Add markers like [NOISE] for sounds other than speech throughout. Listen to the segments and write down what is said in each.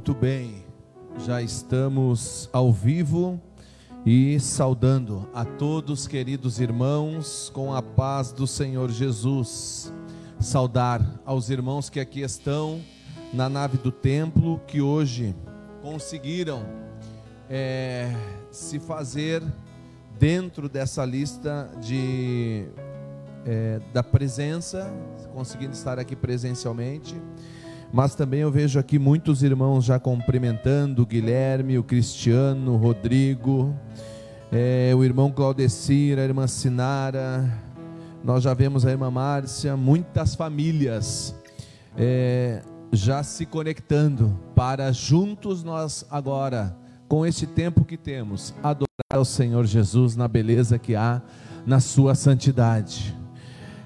Muito bem, já estamos ao vivo e saudando a todos, queridos irmãos, com a paz do Senhor Jesus. Saudar aos irmãos que aqui estão na nave do templo, que hoje conseguiram é, se fazer dentro dessa lista de é, da presença, conseguindo estar aqui presencialmente. Mas também eu vejo aqui muitos irmãos já cumprimentando o Guilherme, o Cristiano, o Rodrigo, é, o irmão Claudecir, a irmã Sinara, nós já vemos a irmã Márcia, muitas famílias é, já se conectando para juntos nós agora, com este tempo que temos, adorar ao Senhor Jesus na beleza que há na sua santidade.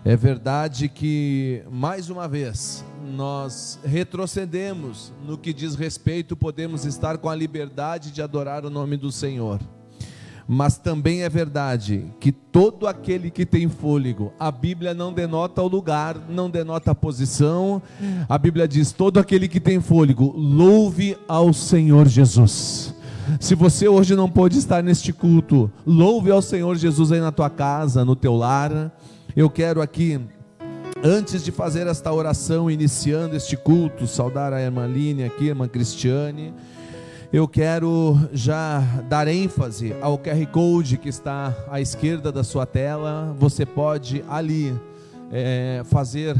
É verdade que, mais uma vez, nós retrocedemos no que diz respeito, podemos estar com a liberdade de adorar o nome do Senhor. Mas também é verdade que todo aquele que tem fôlego, a Bíblia não denota o lugar, não denota a posição, a Bíblia diz: todo aquele que tem fôlego, louve ao Senhor Jesus. Se você hoje não pode estar neste culto, louve ao Senhor Jesus aí na tua casa, no teu lar eu quero aqui, antes de fazer esta oração, iniciando este culto, saudar a irmã Línia aqui, a irmã Cristiane. Eu quero já dar ênfase ao QR Code que está à esquerda da sua tela. Você pode ali é, fazer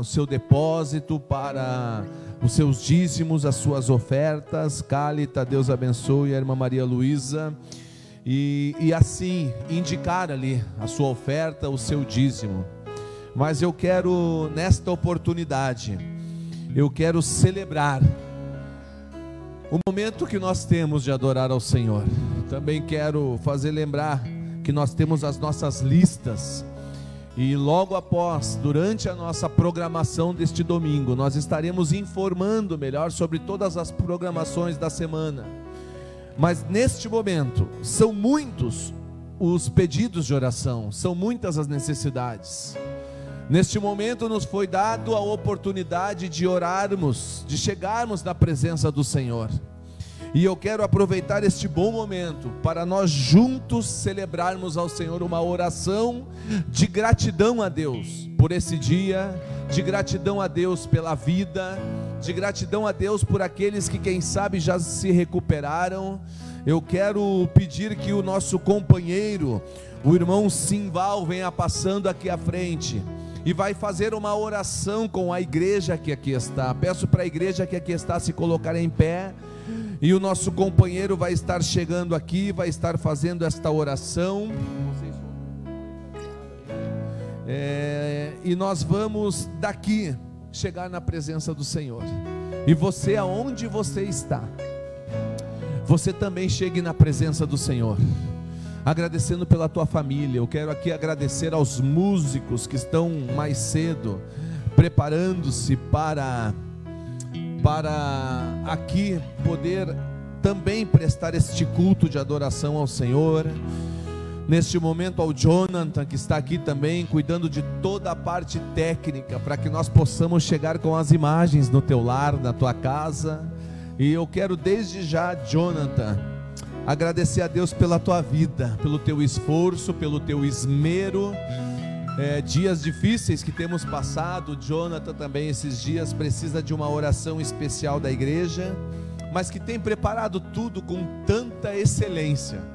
o seu depósito para os seus dízimos, as suas ofertas. Cálita, Deus abençoe a irmã Maria Luísa e, e assim indicar ali a sua oferta, o seu dízimo. Mas eu quero, nesta oportunidade, eu quero celebrar o momento que nós temos de adorar ao Senhor. Também quero fazer lembrar que nós temos as nossas listas. E logo após, durante a nossa programação deste domingo, nós estaremos informando melhor sobre todas as programações da semana. Mas neste momento, são muitos os pedidos de oração, são muitas as necessidades. Neste momento nos foi dado a oportunidade de orarmos, de chegarmos na presença do Senhor. E eu quero aproveitar este bom momento para nós juntos celebrarmos ao Senhor uma oração de gratidão a Deus por esse dia, de gratidão a Deus pela vida, de gratidão a Deus por aqueles que, quem sabe, já se recuperaram. Eu quero pedir que o nosso companheiro, o irmão Simval, venha passando aqui à frente e vai fazer uma oração com a igreja que aqui está. Peço para a igreja que aqui está se colocar em pé. E o nosso companheiro vai estar chegando aqui, vai estar fazendo esta oração. É, e nós vamos daqui chegar na presença do Senhor. E você, aonde você está, você também chegue na presença do Senhor. Agradecendo pela tua família. Eu quero aqui agradecer aos músicos que estão mais cedo preparando-se para para aqui poder também prestar este culto de adoração ao Senhor. Neste momento, ao Jonathan, que está aqui também, cuidando de toda a parte técnica, para que nós possamos chegar com as imagens no teu lar, na tua casa. E eu quero desde já, Jonathan, agradecer a Deus pela tua vida, pelo teu esforço, pelo teu esmero é, dias difíceis que temos passado. Jonathan também esses dias precisa de uma oração especial da igreja, mas que tem preparado tudo com tanta excelência.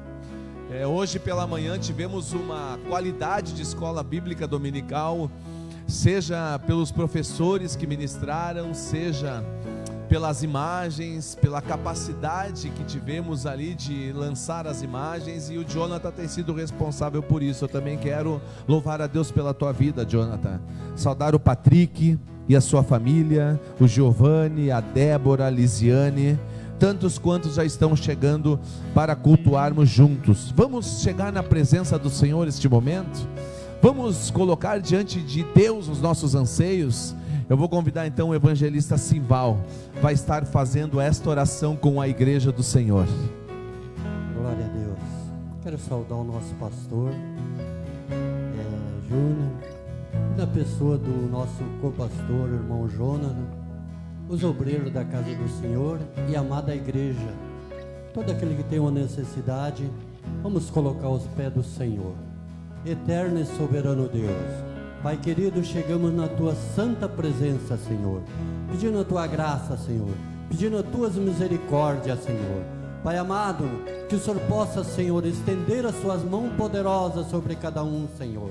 É, hoje pela manhã tivemos uma qualidade de escola bíblica dominical, seja pelos professores que ministraram, seja pelas imagens, pela capacidade que tivemos ali de lançar as imagens e o Jonathan tem sido responsável por isso. Eu também quero louvar a Deus pela tua vida, Jonathan. Saudar o Patrick e a sua família, o Giovanni, a Débora, a Lisiane, tantos quantos já estão chegando para cultuarmos juntos. Vamos chegar na presença do Senhor este momento? Vamos colocar diante de Deus os nossos anseios eu vou convidar então o evangelista Simval, vai estar fazendo esta oração com a igreja do Senhor. Glória a Deus. Quero saudar o nosso pastor, é, Júnior, e da pessoa do nosso co-pastor, irmão Jonas. Os obreiros da casa do Senhor e a amada igreja. Todo aquele que tem uma necessidade, vamos colocar os pés do Senhor. Eterno e soberano Deus, Pai querido, chegamos na tua santa presença, Senhor, pedindo a tua graça, Senhor, pedindo as tuas misericórdias, Senhor. Pai amado, que o Senhor possa, Senhor, estender as suas mãos poderosas sobre cada um, Senhor,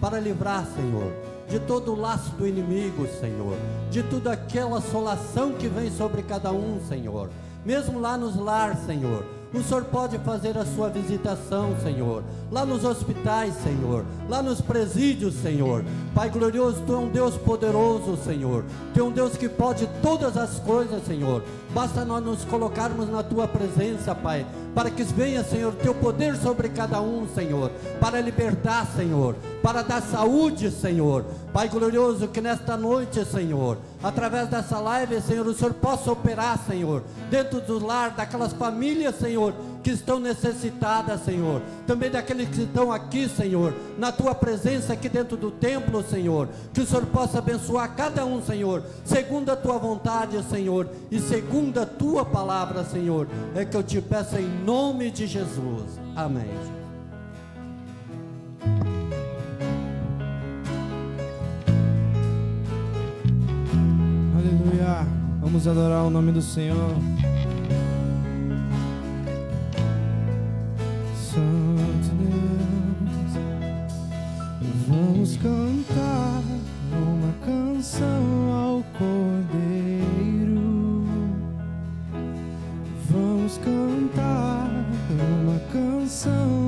para livrar, Senhor, de todo o laço do inimigo, Senhor, de toda aquela assolação que vem sobre cada um, Senhor, mesmo lá nos lar, Senhor. O Senhor pode fazer a sua visitação, Senhor, lá nos hospitais, Senhor, lá nos presídios, Senhor. Pai glorioso, Tu é um Deus poderoso, Senhor. Tu é um Deus que pode todas as coisas, Senhor. Basta nós nos colocarmos na Tua presença, Pai, para que venha, Senhor, Teu poder sobre cada um, Senhor, para libertar, Senhor, para dar saúde, Senhor. Pai glorioso, que nesta noite, Senhor, através dessa live, Senhor, o Senhor possa operar, Senhor, dentro do lar daquelas famílias, Senhor, que estão necessitadas, Senhor. Também daqueles que estão aqui, Senhor, na tua presença aqui dentro do templo, Senhor. Que o Senhor possa abençoar cada um, Senhor, segundo a tua vontade, Senhor, e segundo a tua palavra, Senhor. É que eu te peço em nome de Jesus. Amém. Aleluia. Vamos adorar o nome do Senhor. Vamos cantar uma canção ao Cordeiro. Vamos cantar uma canção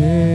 Jesus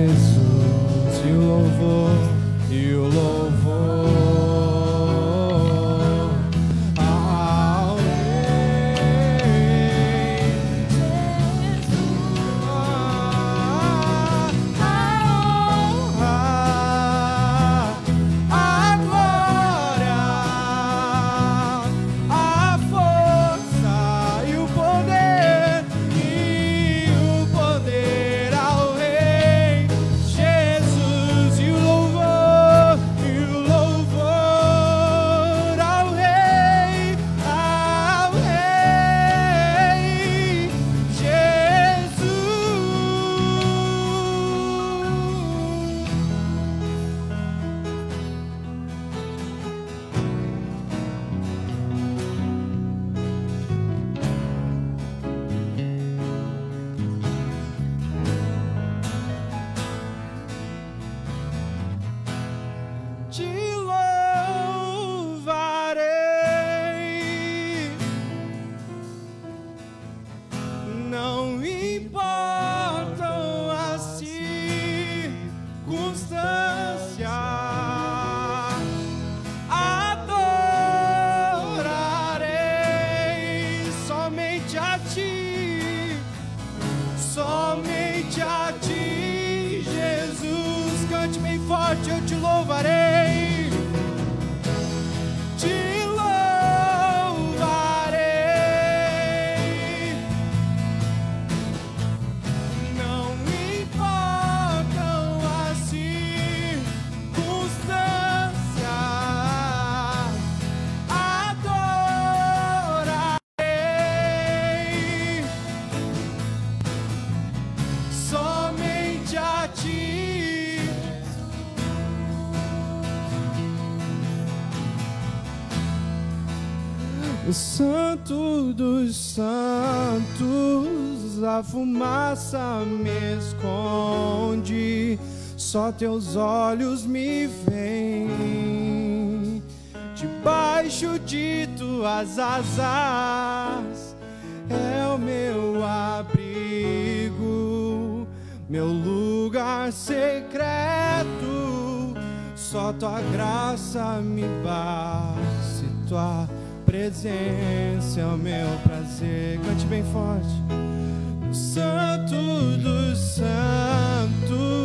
só teus olhos me veem. Debaixo de tuas asas é o meu abrigo, meu lugar secreto. Só tua graça me basta, tua presença é o meu prazer. Cante bem forte. Santo dos santos,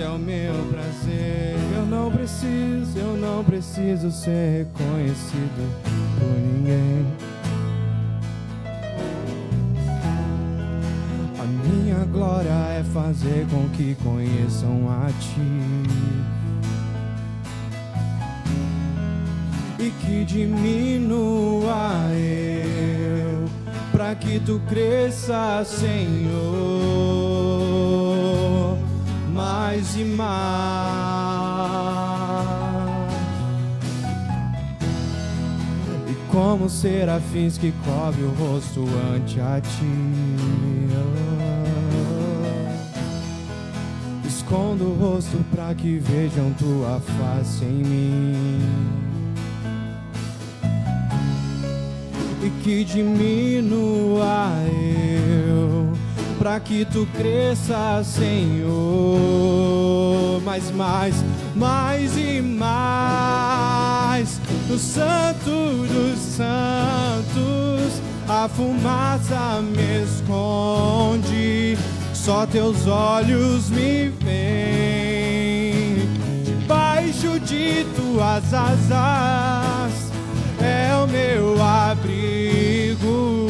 é o meu prazer. Eu não preciso, eu não preciso ser reconhecido por ninguém. A minha glória é fazer com que conheçam a ti. E que diminua eu, para que tu cresça, Senhor, mais e mais. E como serafins que cobre o rosto ante a ti. Escondo o rosto para que vejam tua face em mim. e que diminua eu para que tu cresça, Senhor. Mais, mais, mais e mais. No Santo dos Santos, a fumaça me esconde só teus olhos me veem. Debaixo de tuas asas é o meu abrigo,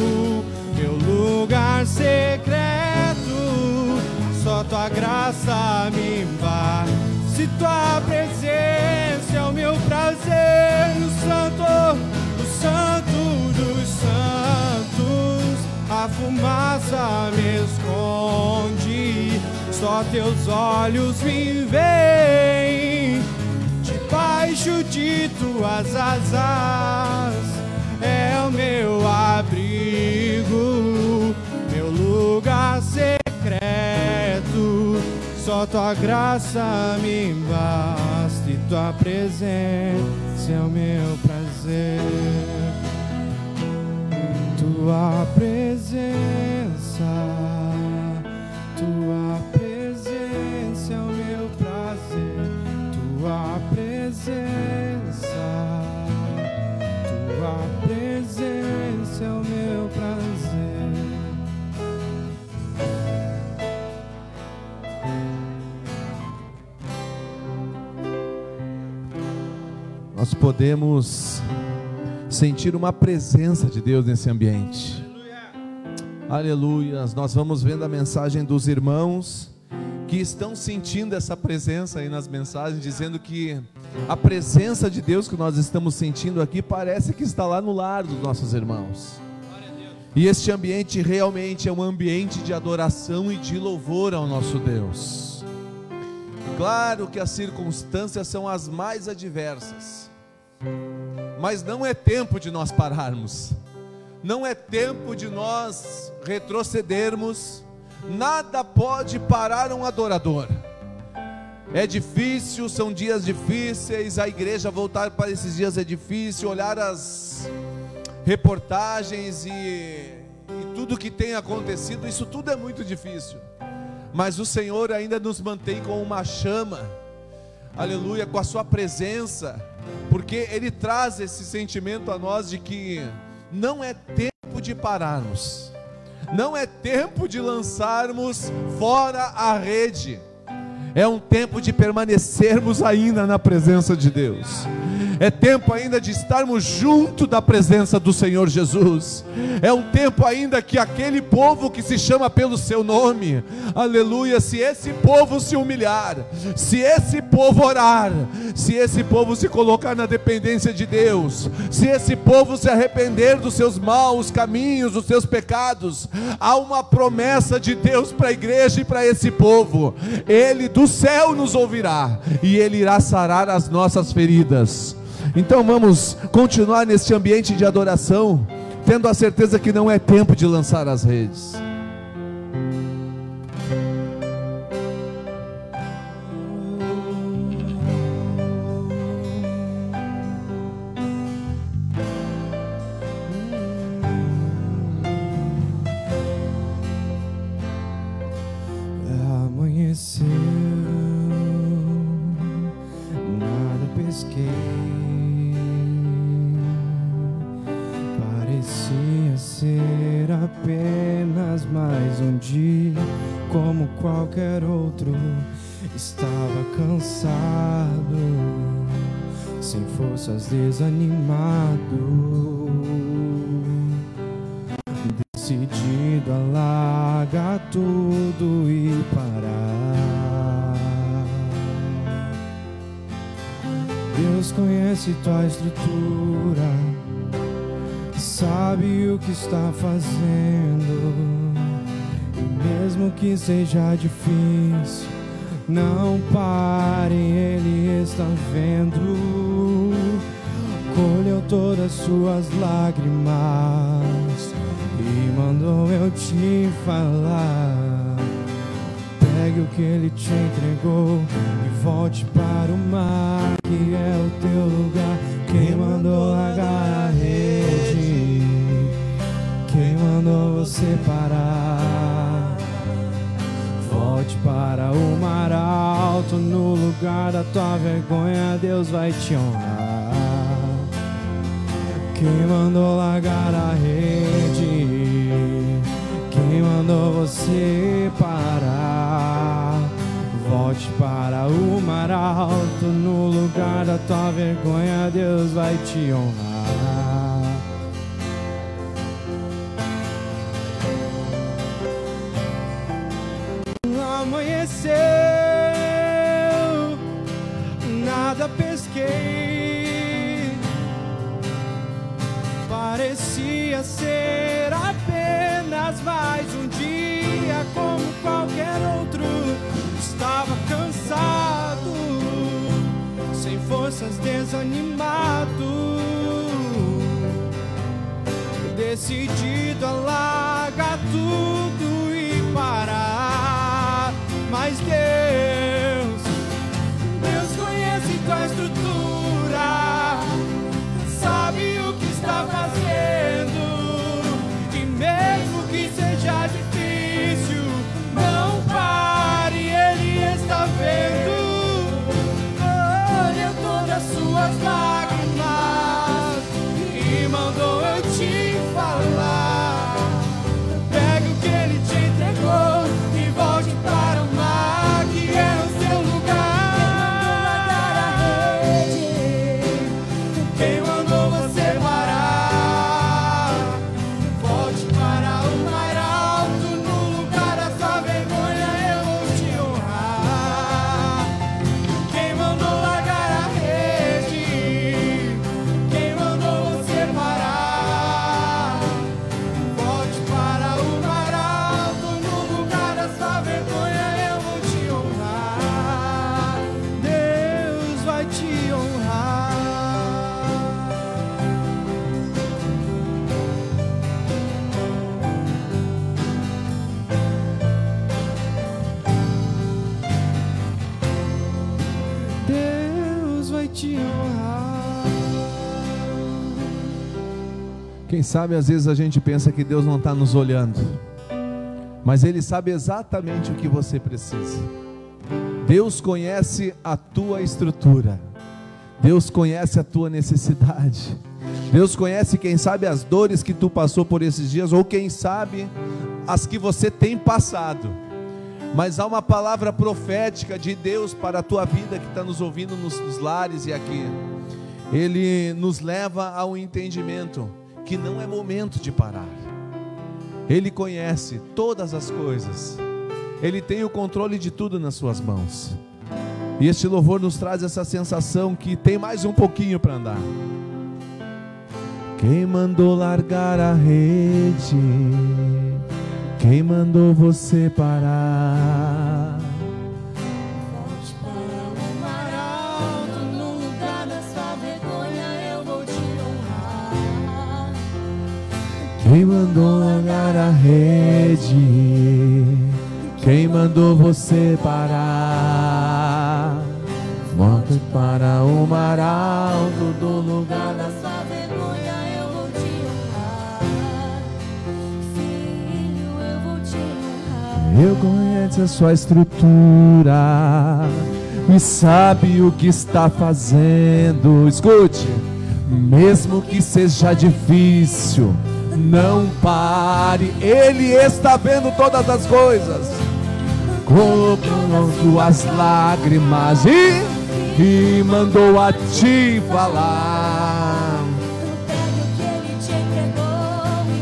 secreto. Só tua graça me bate. Se tua presença é o meu prazer, no santo, no santo dos santos a fumaça me esconde, só teus olhos me veem. Debaixo de tuas asas é o meu abrigo, Tua graça me basta e tua presença é o meu prazer. Tua presença, tua presença é o meu prazer, tua presença, Nós podemos sentir uma presença de Deus nesse ambiente. Aleluia. Nós vamos vendo a mensagem dos irmãos que estão sentindo essa presença aí nas mensagens, dizendo que a presença de Deus que nós estamos sentindo aqui parece que está lá no lar dos nossos irmãos. E este ambiente realmente é um ambiente de adoração e de louvor ao nosso Deus. Claro que as circunstâncias são as mais adversas mas não é tempo de nós pararmos, não é tempo de nós retrocedermos, nada pode parar um adorador. É difícil, são dias difíceis, a igreja voltar para esses dias é difícil, olhar as reportagens e, e tudo que tem acontecido, isso tudo é muito difícil. Mas o Senhor ainda nos mantém com uma chama, aleluia, com a Sua presença porque ele traz esse sentimento a nós de que não é tempo de pararmos, não é tempo de lançarmos fora a rede, é um tempo de permanecermos ainda na presença de Deus. É tempo ainda de estarmos junto da presença do Senhor Jesus, é um tempo ainda que aquele povo que se chama pelo seu nome, aleluia, se esse povo se humilhar, se esse povo orar, se esse povo se colocar na dependência de Deus, se esse povo se arrepender dos seus maus caminhos, dos seus pecados, há uma promessa de Deus para a igreja e para esse povo, Ele do céu nos ouvirá e Ele irá sarar as nossas feridas. Então vamos continuar neste ambiente de adoração, tendo a certeza que não é tempo de lançar as redes. Desanimado, decidido a largar tudo e parar. Deus conhece tua estrutura, sabe o que está fazendo, e mesmo que seja difícil. Não pare, Ele está vendo todas suas lágrimas e mandou eu te falar. Pegue o que ele te entregou e volte para o mar, que é o teu lugar. Quem mandou largar a rede? Quem mandou você parar? Volte para o mar alto, no lugar da tua vergonha, Deus vai te honrar. Quem mandou largar a rede? Quem mandou você parar? Volte para o mar alto, no lugar da tua vergonha, Deus vai te honrar. Desanimado. Decidido a largar tudo Quem sabe às vezes a gente pensa que Deus não está nos olhando, mas Ele sabe exatamente o que você precisa. Deus conhece a tua estrutura, Deus conhece a tua necessidade, Deus conhece, quem sabe, as dores que tu passou por esses dias, ou quem sabe as que você tem passado. Mas há uma palavra profética de Deus para a tua vida que está nos ouvindo nos, nos lares e aqui. Ele nos leva ao entendimento que não é momento de parar. Ele conhece todas as coisas. Ele tem o controle de tudo nas suas mãos. E este louvor nos traz essa sensação que tem mais um pouquinho para andar. Quem mandou largar a rede? Quem mandou você parar? Quem mandou largar a rede? Quem mandou você parar? Volte para o mar alto do lugar da sua vergonha eu vou te honrar. Filho, eu vou te honrar. Eu conheço a sua estrutura e sabe o que está fazendo. Escute, mesmo que seja difícil, não pare. Ele está vendo todas as coisas. Colocou suas lágrimas e, e mandou a te falar. Pegue o que ele te entregou e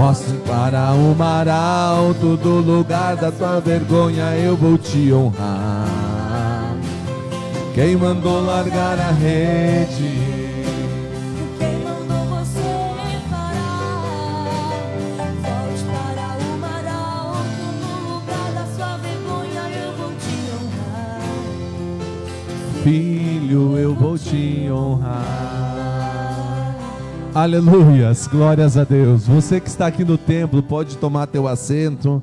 Mostre para o mar alto do lugar da tua vergonha, eu vou te honrar. Quem mandou largar a rede? Quem mandou você parar? Volte para o mar alto do lugar da sua vergonha, eu vou te honrar. Filho, eu vou te honrar. Aleluias, glórias a Deus. Você que está aqui no templo, pode tomar teu assento.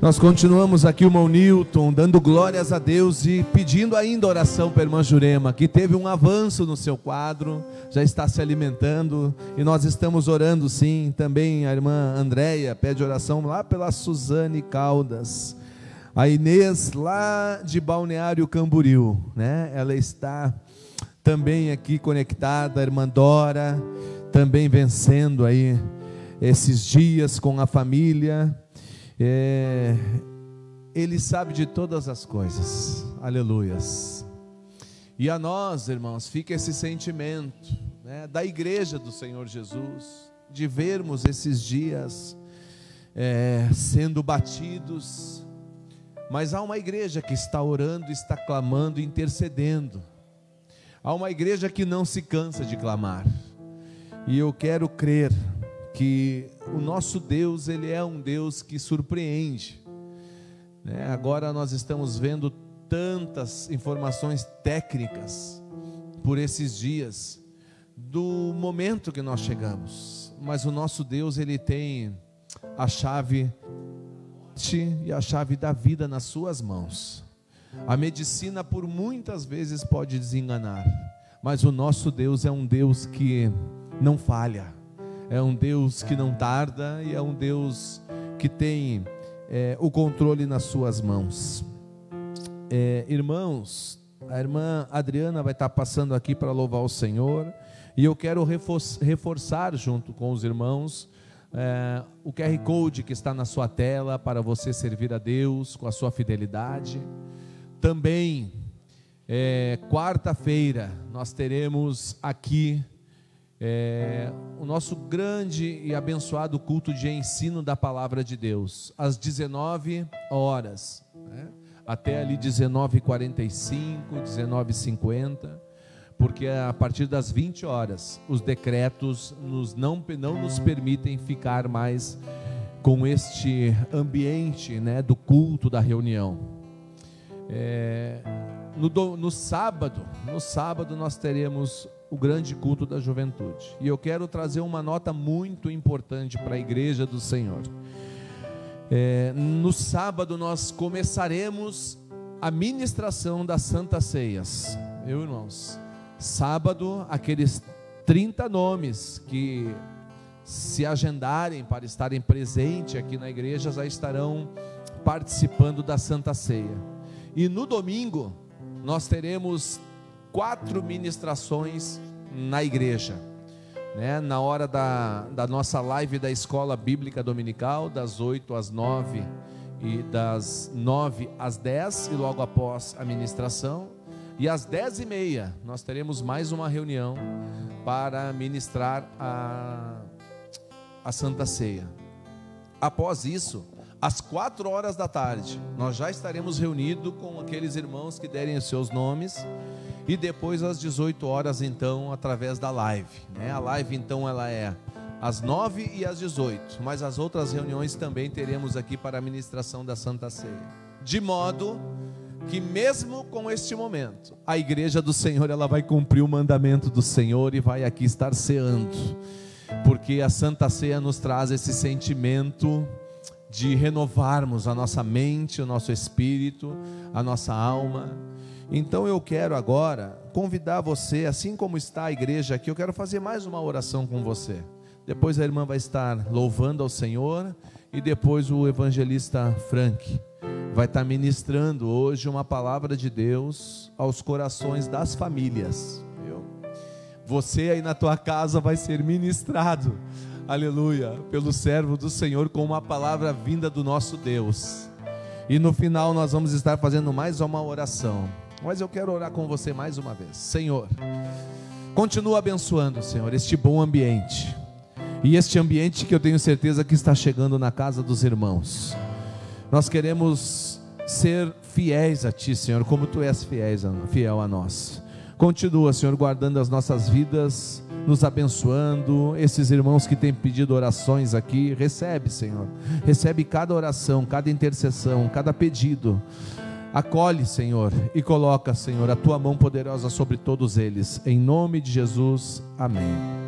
Nós continuamos aqui o irmão Newton, dando glórias a Deus e pedindo ainda oração para a irmã Jurema, que teve um avanço no seu quadro, já está se alimentando, e nós estamos orando sim. Também a irmã Andréia pede oração lá pela Suzane Caldas. A Inês, lá de Balneário Camboriú, né? Ela está também aqui conectada, a irmã Dora, também vencendo aí esses dias com a família. É, ele sabe de todas as coisas, aleluias. E a nós, irmãos, fica esse sentimento né, da igreja do Senhor Jesus, de vermos esses dias é, sendo batidos, mas há uma igreja que está orando, está clamando, intercedendo Há uma igreja que não se cansa de clamar. E eu quero crer que o nosso Deus, ele é um Deus que surpreende. Né? Agora nós estamos vendo tantas informações técnicas por esses dias do momento que nós chegamos. Mas o nosso Deus, ele tem a chave e a chave da vida nas suas mãos. A medicina por muitas vezes pode desenganar, mas o nosso Deus é um Deus que não falha, é um Deus que não tarda e é um Deus que tem é, o controle nas suas mãos. É, irmãos, a irmã Adriana vai estar passando aqui para louvar o Senhor e eu quero reforçar junto com os irmãos é, o QR Code que está na sua tela para você servir a Deus com a sua fidelidade. Também, é, quarta-feira, nós teremos aqui é, o nosso grande e abençoado culto de ensino da palavra de Deus, às 19 horas, né? até ali 19h45, 19h50, porque a partir das 20 horas os decretos nos não, não nos permitem ficar mais com este ambiente né, do culto, da reunião. É, no, no sábado, no sábado nós teremos o grande culto da juventude. E eu quero trazer uma nota muito importante para a igreja do Senhor. É, no sábado nós começaremos a ministração das Santas Ceias. Eu, irmãos, sábado, aqueles 30 nomes que se agendarem para estarem presentes aqui na igreja já estarão participando da Santa Ceia. E no domingo, nós teremos quatro ministrações na igreja. Né? Na hora da, da nossa live da Escola Bíblica Dominical, das 8 às 9 e das 9 às 10, e logo após a ministração. E às 10 e meia, nós teremos mais uma reunião para ministrar a, a Santa Ceia. Após isso, às quatro horas da tarde, nós já estaremos reunidos com aqueles irmãos que derem os seus nomes. E depois às 18 horas, então, através da live. Né? A live, então, ela é às 9 e às 18. Mas as outras reuniões também teremos aqui para a ministração da Santa Ceia. De modo que mesmo com este momento, a igreja do Senhor ela vai cumprir o mandamento do Senhor e vai aqui estar ceando. Porque a Santa Ceia nos traz esse sentimento de renovarmos a nossa mente, o nosso espírito, a nossa alma. Então eu quero agora convidar você, assim como está a igreja aqui, eu quero fazer mais uma oração com você. Depois a irmã vai estar louvando ao Senhor e depois o evangelista Frank vai estar ministrando hoje uma palavra de Deus aos corações das famílias. Viu? Você aí na tua casa vai ser ministrado aleluia, pelo servo do Senhor com uma palavra vinda do nosso Deus. E no final nós vamos estar fazendo mais uma oração. Mas eu quero orar com você mais uma vez. Senhor, continua abençoando, Senhor, este bom ambiente. E este ambiente que eu tenho certeza que está chegando na casa dos irmãos. Nós queremos ser fiéis a Ti, Senhor, como Tu és fiel a nós. Continua, Senhor, guardando as nossas vidas nos abençoando. Esses irmãos que têm pedido orações aqui, recebe, Senhor. Recebe cada oração, cada intercessão, cada pedido. Acolhe, Senhor, e coloca, Senhor, a tua mão poderosa sobre todos eles. Em nome de Jesus. Amém.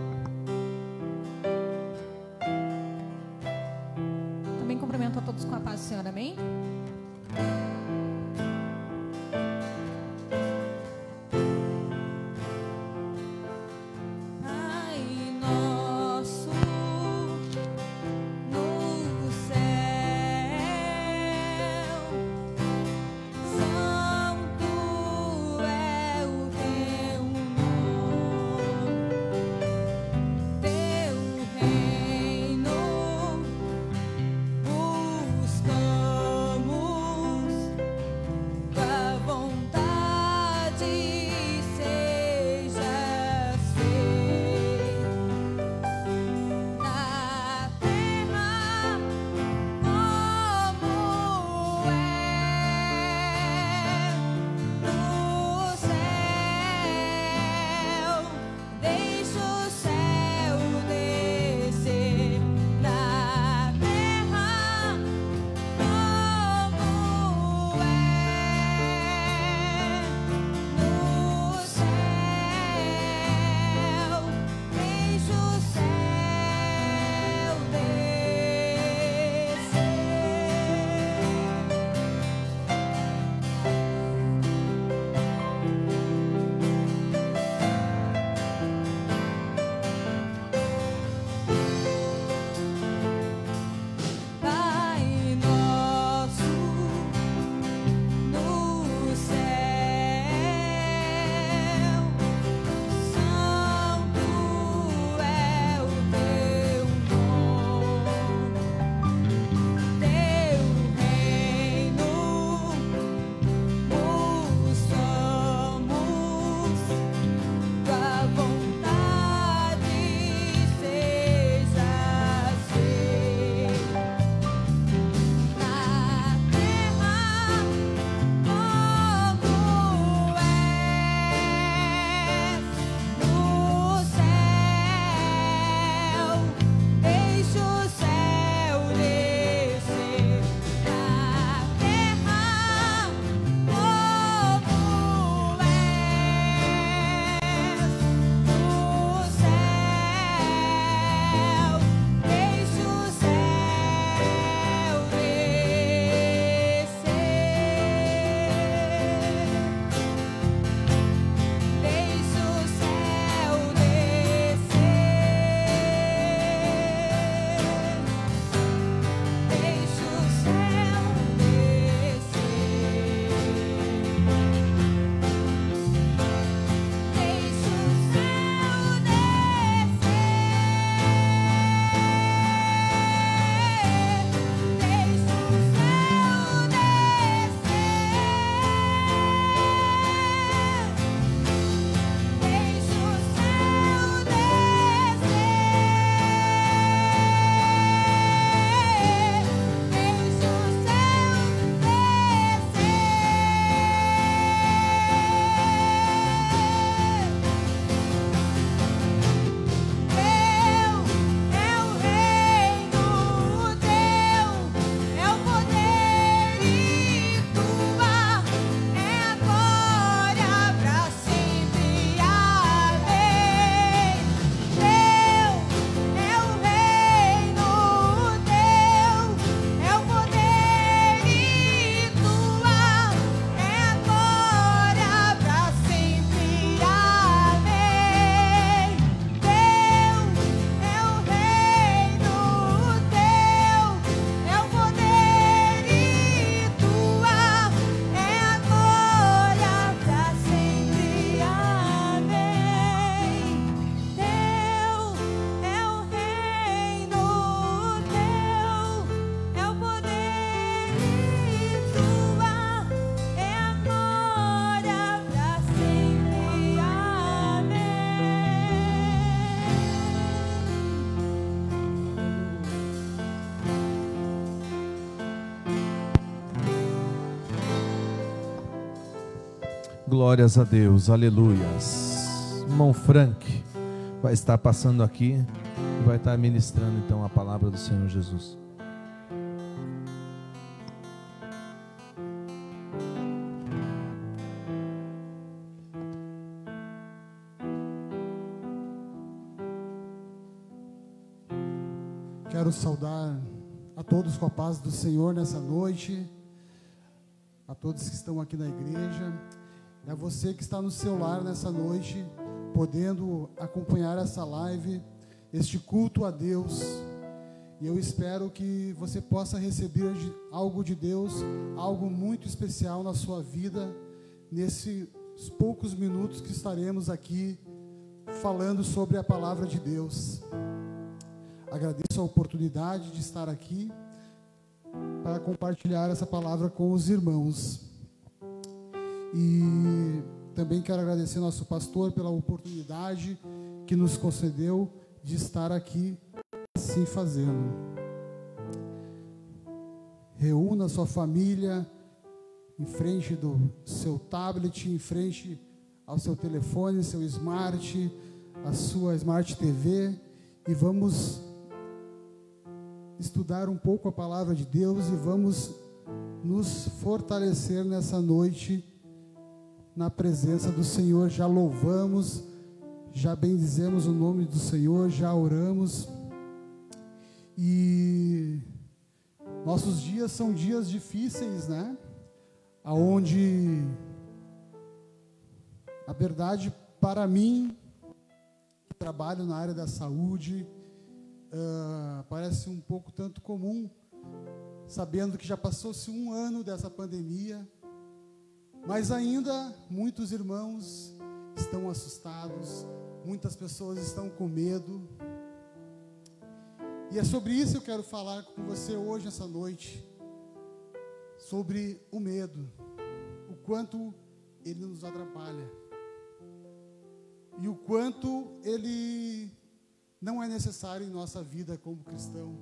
Glórias a Deus, aleluias. Irmão Frank vai estar passando aqui e vai estar ministrando então a palavra do Senhor Jesus. Quero saudar a todos com a paz do Senhor nessa noite, a todos que estão aqui na igreja a você que está no seu lar nessa noite, podendo acompanhar essa live, este culto a Deus. E eu espero que você possa receber algo de Deus, algo muito especial na sua vida, nesses poucos minutos que estaremos aqui falando sobre a palavra de Deus. Agradeço a oportunidade de estar aqui para compartilhar essa palavra com os irmãos. E também quero agradecer nosso pastor pela oportunidade que nos concedeu de estar aqui assim fazendo. Reúna sua família em frente do seu tablet, em frente ao seu telefone, seu smart, a sua smart TV e vamos estudar um pouco a palavra de Deus e vamos nos fortalecer nessa noite na presença do Senhor. Já louvamos, já bendizemos o nome do Senhor, já oramos. E nossos dias são dias difíceis, né? Aonde a verdade para mim, que trabalho na área da saúde, ah, parece um pouco tanto comum, sabendo que já passou-se um ano dessa pandemia, mas ainda muitos irmãos estão assustados, muitas pessoas estão com medo. E é sobre isso que eu quero falar com você hoje, essa noite. Sobre o medo, o quanto ele nos atrapalha e o quanto ele não é necessário em nossa vida como cristão.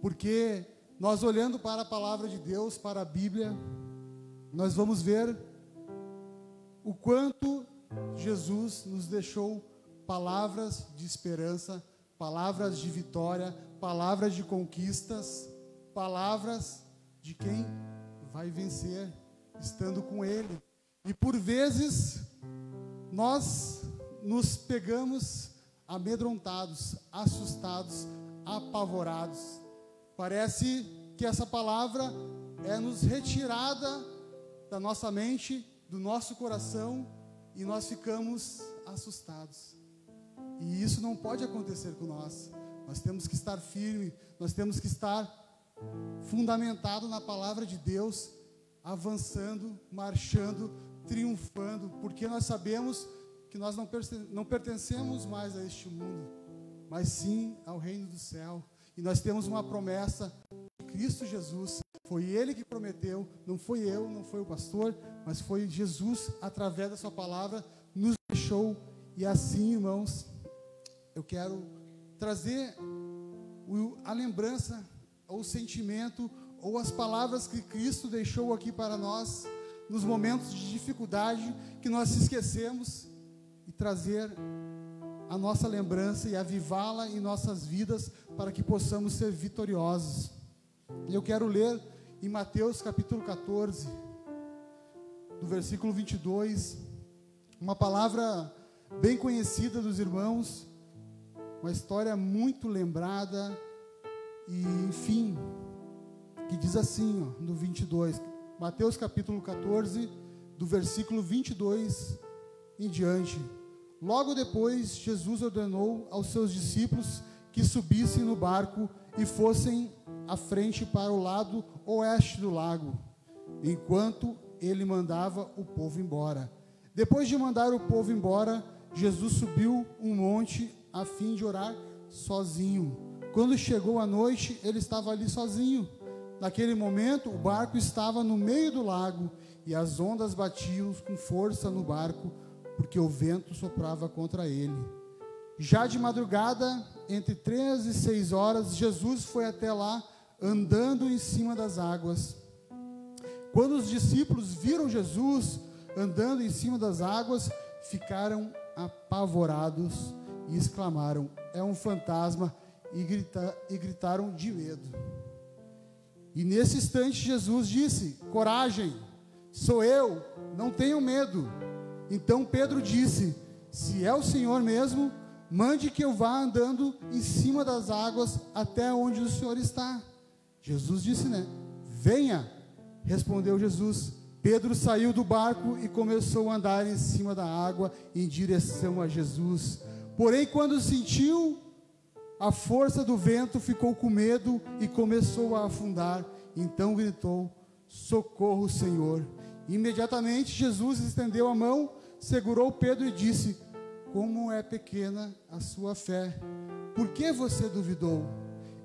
Porque nós olhando para a palavra de Deus, para a Bíblia, nós vamos ver o quanto Jesus nos deixou palavras de esperança, palavras de vitória, palavras de conquistas, palavras de quem vai vencer estando com Ele. E por vezes nós nos pegamos amedrontados, assustados, apavorados. Parece que essa palavra é nos retirada da nossa mente, do nosso coração e nós ficamos assustados. E isso não pode acontecer com nós. Nós temos que estar firme, nós temos que estar fundamentado na palavra de Deus, avançando, marchando, triunfando, porque nós sabemos que nós não, pertencemos mais a este mundo, mas sim ao reino do céu. E nós temos uma promessa Cristo Jesus. Foi Ele que prometeu, não foi eu, não foi o pastor, mas foi Jesus, através da Sua palavra, nos deixou. E assim, irmãos, eu quero trazer a lembrança, ou o sentimento, ou as palavras que Cristo deixou aqui para nós, nos momentos de dificuldade que nós se esquecemos, e trazer a nossa lembrança e avivá-la em nossas vidas para que possamos ser vitoriosos. Eu quero ler em Mateus capítulo 14, do versículo 22, uma palavra bem conhecida dos irmãos, uma história muito lembrada e, enfim, que diz assim, ó, no 22, Mateus capítulo 14, do versículo 22 em diante. Logo depois, Jesus ordenou aos seus discípulos que subissem no barco e fossem à frente para o lado oeste do lago, enquanto ele mandava o povo embora. Depois de mandar o povo embora, Jesus subiu um monte a fim de orar sozinho. Quando chegou a noite, ele estava ali sozinho. Naquele momento, o barco estava no meio do lago e as ondas batiam com força no barco, porque o vento soprava contra ele. Já de madrugada, entre três e seis horas, Jesus foi até lá, andando em cima das águas. Quando os discípulos viram Jesus andando em cima das águas, ficaram apavorados e exclamaram: É um fantasma! E, grita- e gritaram de medo. E nesse instante, Jesus disse: Coragem, sou eu, não tenham medo. Então Pedro disse: Se é o Senhor mesmo, Mande que eu vá andando em cima das águas até onde o Senhor está. Jesus disse, né? Venha. Respondeu Jesus. Pedro saiu do barco e começou a andar em cima da água em direção a Jesus. Porém, quando sentiu a força do vento, ficou com medo e começou a afundar. Então gritou: Socorro, Senhor. Imediatamente Jesus estendeu a mão, segurou Pedro e disse: Como é pequena a sua fé. Por que você duvidou?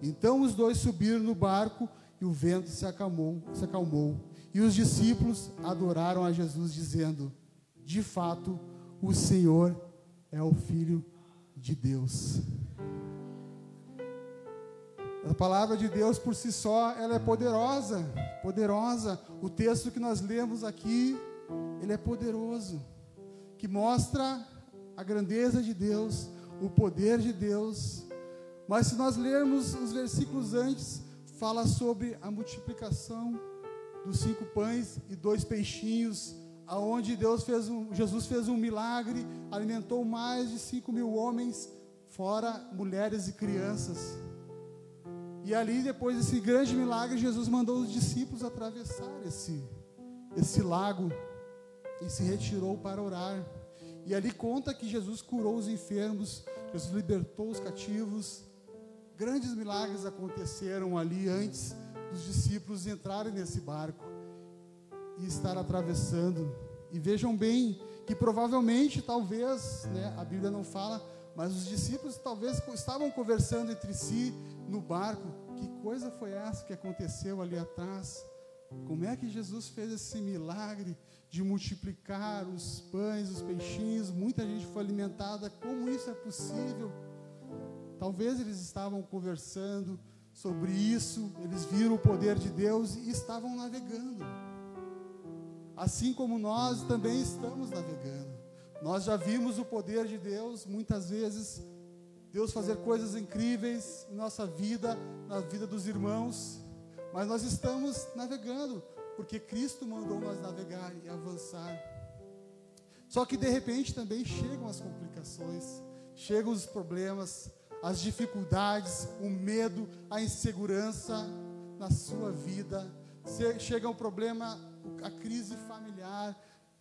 Então os dois subiram no barco e o vento se acalmou, se acalmou. E os discípulos adoraram a Jesus dizendo: De fato, o Senhor é o filho de Deus. A palavra de Deus por si só, ela é poderosa, poderosa. O texto que nós lemos aqui, ele é poderoso, que mostra a grandeza de Deus, o poder de Deus. Mas se nós lermos os versículos antes, fala sobre a multiplicação dos cinco pães e dois peixinhos, aonde Deus fez um, Jesus fez um milagre, alimentou mais de cinco mil homens, fora mulheres e crianças. E ali, depois desse grande milagre, Jesus mandou os discípulos atravessar esse, esse lago e se retirou para orar. E ali conta que Jesus curou os enfermos, Jesus libertou os cativos. Grandes milagres aconteceram ali antes dos discípulos entrarem nesse barco e estar atravessando. E vejam bem que provavelmente, talvez, né, a Bíblia não fala, mas os discípulos talvez estavam conversando entre si no barco. Que coisa foi essa que aconteceu ali atrás? Como é que Jesus fez esse milagre de multiplicar os pães, os peixinhos? Muita gente foi alimentada. Como isso é possível? Talvez eles estavam conversando sobre isso, eles viram o poder de Deus e estavam navegando. Assim como nós também estamos navegando. Nós já vimos o poder de Deus muitas vezes, Deus fazer coisas incríveis em nossa vida, na vida dos irmãos, mas nós estamos navegando, porque Cristo mandou nós navegar e avançar. Só que de repente também chegam as complicações, chegam os problemas, as dificuldades, o medo, a insegurança na sua vida. Chega o problema, a crise familiar,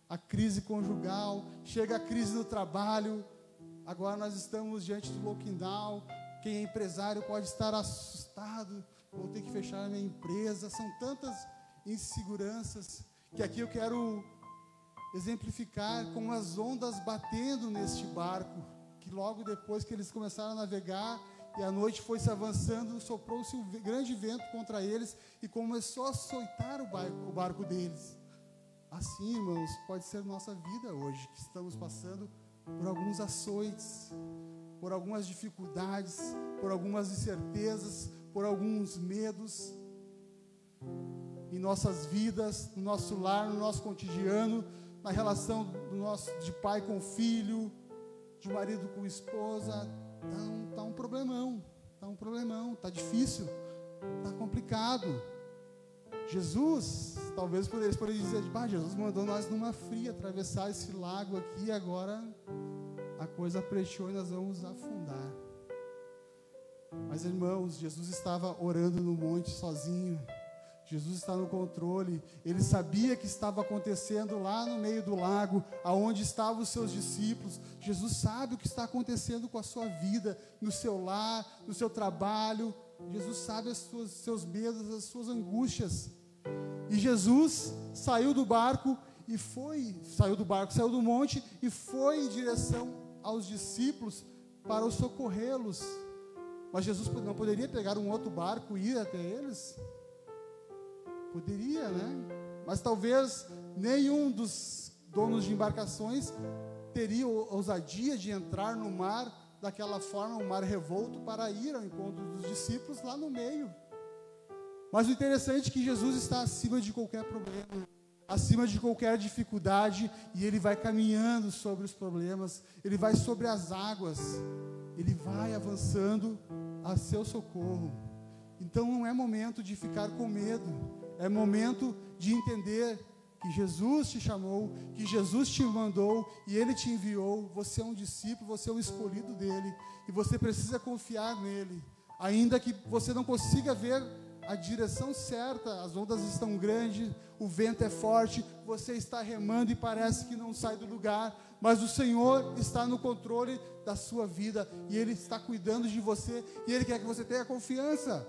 a crise conjugal, chega a crise no trabalho. Agora nós estamos diante do lockdown. Quem é empresário pode estar assustado, vou ter que fechar a minha empresa. São tantas inseguranças que aqui eu quero exemplificar com as ondas batendo neste barco, que logo depois que eles começaram a navegar e a noite foi se avançando, soprou-se um grande vento contra eles e começou a açoitar o barco, o barco deles. Assim, irmãos, pode ser nossa vida hoje, que estamos passando por alguns açoites, por algumas dificuldades, por algumas incertezas, por alguns medos em nossas vidas, no nosso lar, no nosso cotidiano, na relação do nosso de pai com filho, de marido com esposa, tá um, tá um problemão, tá um problemão, tá difícil, tá complicado. Jesus, talvez por eles poderiam dizer, ah, Jesus mandou nós numa fria atravessar esse lago aqui, agora a coisa apretou e nós vamos afundar. Mas irmãos, Jesus estava orando no monte sozinho. Jesus está no controle. Ele sabia que estava acontecendo lá no meio do lago, aonde estavam os seus discípulos. Jesus sabe o que está acontecendo com a sua vida, no seu lar, no seu trabalho. Jesus sabe os seus, medos, as suas angústias. E Jesus saiu do barco e foi, saiu do barco, saiu do monte e foi em direção aos discípulos para os socorrê-los. Mas Jesus não poderia pegar um outro barco e ir até eles? Poderia, né? Mas talvez nenhum dos donos de embarcações teria ou- ousadia de entrar no mar daquela forma, um mar revolto, para ir ao encontro dos discípulos lá no meio. Mas o interessante é que Jesus está acima de qualquer problema, acima de qualquer dificuldade, e ele vai caminhando sobre os problemas, ele vai sobre as águas, ele vai avançando a seu socorro. Então não é momento de ficar com medo, é momento de entender que Jesus te chamou, que Jesus te mandou e ele te enviou. Você é um discípulo, você é um escolhido dele e você precisa confiar nele. Ainda que você não consiga ver a direção certa, as ondas estão grandes, o vento é forte, você está remando e parece que não sai do lugar, mas o Senhor está no controle da sua vida e Ele está cuidando de você e Ele quer que você tenha confiança.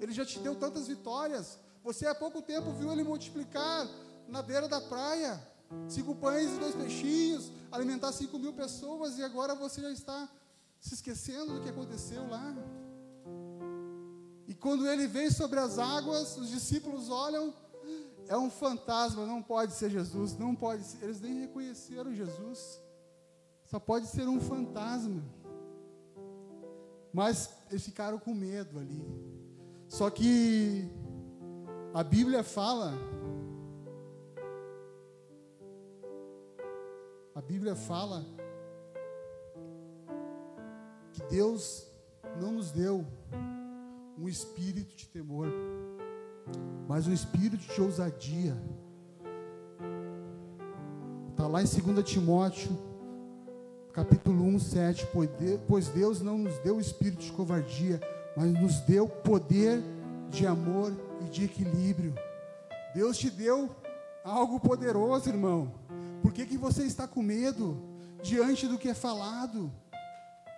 Ele já te deu tantas vitórias. Você há pouco tempo viu Ele multiplicar na beira da praia cinco pães e dois peixinhos, alimentar cinco mil pessoas e agora você já está se esquecendo do que aconteceu lá. E quando ele vem sobre as águas, os discípulos olham, é um fantasma, não pode ser Jesus, não pode ser. Eles nem reconheceram Jesus. Só pode ser um fantasma. Mas eles ficaram com medo ali. Só que a Bíblia fala A Bíblia fala que Deus não nos deu um espírito de temor, mas um espírito de ousadia. Está lá em 2 Timóteo, capítulo 1, 7. "Pois De- Pois Deus não nos deu o espírito de covardia, mas nos deu poder de amor e de equilíbrio. Deus te deu algo poderoso, irmão. Por que, que você está com medo diante do que é falado?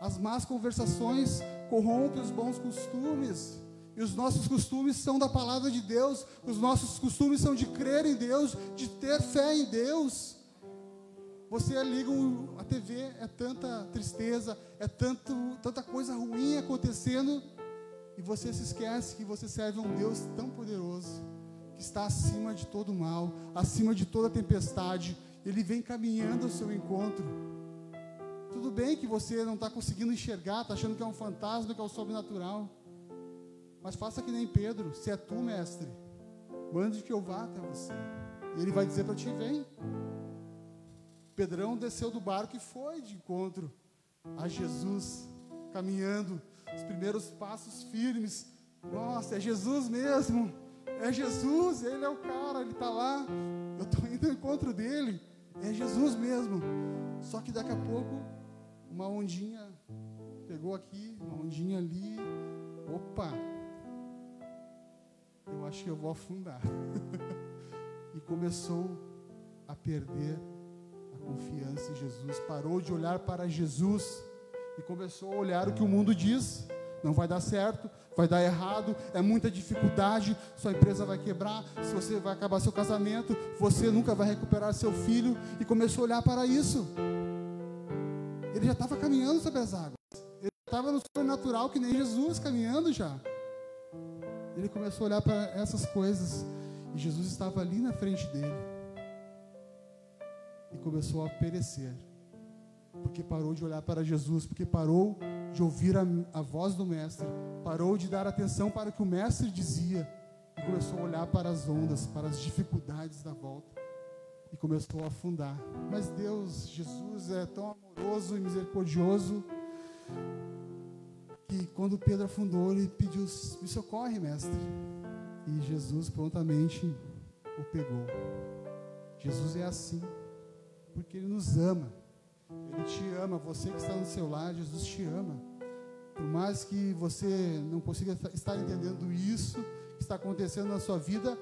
As más conversações corrompem os bons costumes. E os nossos costumes são da palavra de Deus. Os nossos costumes são de crer em Deus, de ter fé em Deus. Você liga a TV, é tanta tristeza, é tanto, tanta coisa ruim acontecendo, e você se esquece que você serve a um Deus tão poderoso, que está acima de todo mal, acima de toda tempestade. Ele vem caminhando ao seu encontro. Tudo bem que você não está conseguindo enxergar, está achando que é um fantasma, que é o sobrenatural. Mas faça que nem Pedro, se é tu, mestre, mande que eu vá até você. E ele vai dizer para ti: vem. Pedrão desceu do barco e foi de encontro a Jesus, caminhando, os primeiros passos firmes. Nossa, é Jesus mesmo, é Jesus, ele é o cara, ele está lá. Eu estou indo ao encontro dele, é Jesus mesmo. Só que daqui a pouco, uma ondinha pegou aqui, uma ondinha ali. Opa, eu acho que eu vou afundar. [LAUGHS] e começou a perder a confiança em Jesus, parou de olhar para Jesus e começou a olhar o que o mundo diz. Não vai dar certo, vai dar errado, é muita dificuldade, sua empresa vai quebrar, se você vai acabar seu casamento, você nunca vai recuperar seu filho e começou a olhar para isso. Ele já estava caminhando sobre as águas. Ele estava no sobrenatural que nem Jesus caminhando já. Ele começou a olhar para essas coisas e Jesus estava ali na frente dele e começou a perecer. Porque parou de olhar para Jesus, porque parou de ouvir a, a voz do Mestre, parou de dar atenção para o que o Mestre dizia e começou a olhar para as ondas, para as dificuldades da volta e começou a afundar. Mas Deus, Jesus é tão amoroso e misericordioso que quando Pedro afundou, ele pediu: Me socorre, Mestre. E Jesus prontamente o pegou. Jesus é assim porque Ele nos ama. Ele te ama. Você que está no seu lar, Jesus te ama. Por mais que você não consiga estar entendendo isso que está acontecendo na sua vida,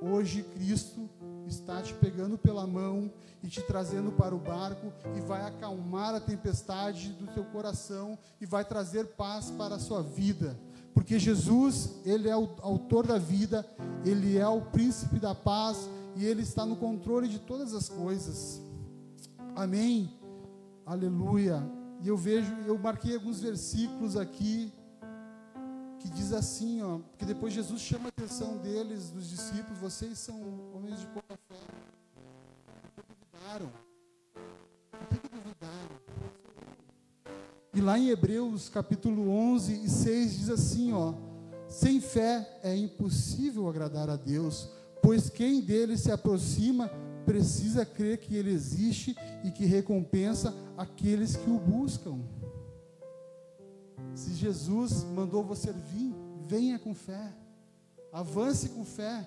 hoje Cristo está te pegando pela mão e te trazendo para o barco e vai acalmar a tempestade do teu coração e vai trazer paz para a sua vida. Porque Jesus, Ele é o autor da vida, Ele é o príncipe da paz e Ele está no controle de todas as coisas. Amém. Aleluia. E eu vejo, eu marquei alguns versículos aqui que diz assim, ó, porque depois Jesus chama a atenção deles, dos discípulos, vocês são homens de pouca fé. Duvidaram? Por que duvidaram? E lá em Hebreus capítulo 11 e 6 diz assim, ó: Sem fé é impossível agradar a Deus, pois quem dele se aproxima precisa crer que ele existe e que recompensa aqueles que o buscam. Se Jesus mandou você vir, venha com fé. Avance com fé.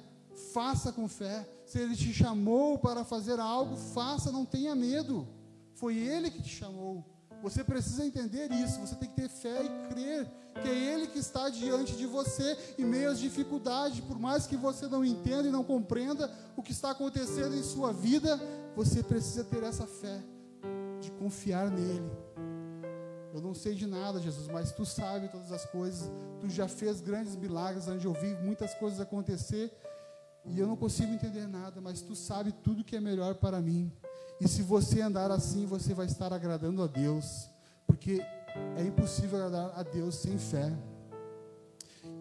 faça com fé. Se Ele te chamou para fazer algo, faça, não tenha medo. Foi Ele que te chamou. Você precisa entender isso. Você tem que ter fé e crer que é Ele que está diante de você em meio às dificuldades. Por mais que você não entenda e não compreenda o que está acontecendo em sua vida, você precisa ter essa fé de confiar nele. Eu não sei de nada, Jesus, mas tu sabe todas as coisas. Tu já fez grandes milagres onde eu vi muitas coisas acontecer e eu não consigo entender nada, mas tu sabe tudo que é melhor para mim. E se você andar assim, você vai estar agradando a Deus, porque é impossível agradar a Deus sem fé.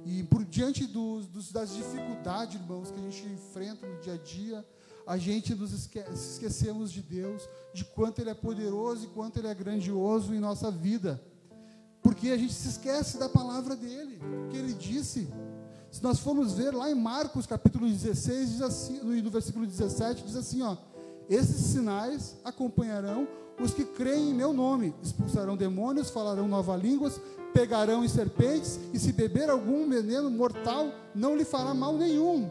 E por diante dos, dos- das dificuldades, irmãos, que a gente enfrenta no dia a dia, a gente nos esque se esquecemos de Deus, de quanto Ele é poderoso e quanto Ele é grandioso em nossa vida. Porque a gente se esquece da palavra dele, que ele disse. Se nós formos ver lá em Marcos capítulo 16, diz assim, no, no versículo 17, diz assim: ó, esses sinais acompanharão os que creem em meu nome, expulsarão demônios, falarão novas línguas, pegarão em serpentes, e se beber algum veneno mortal, não lhe fará mal nenhum.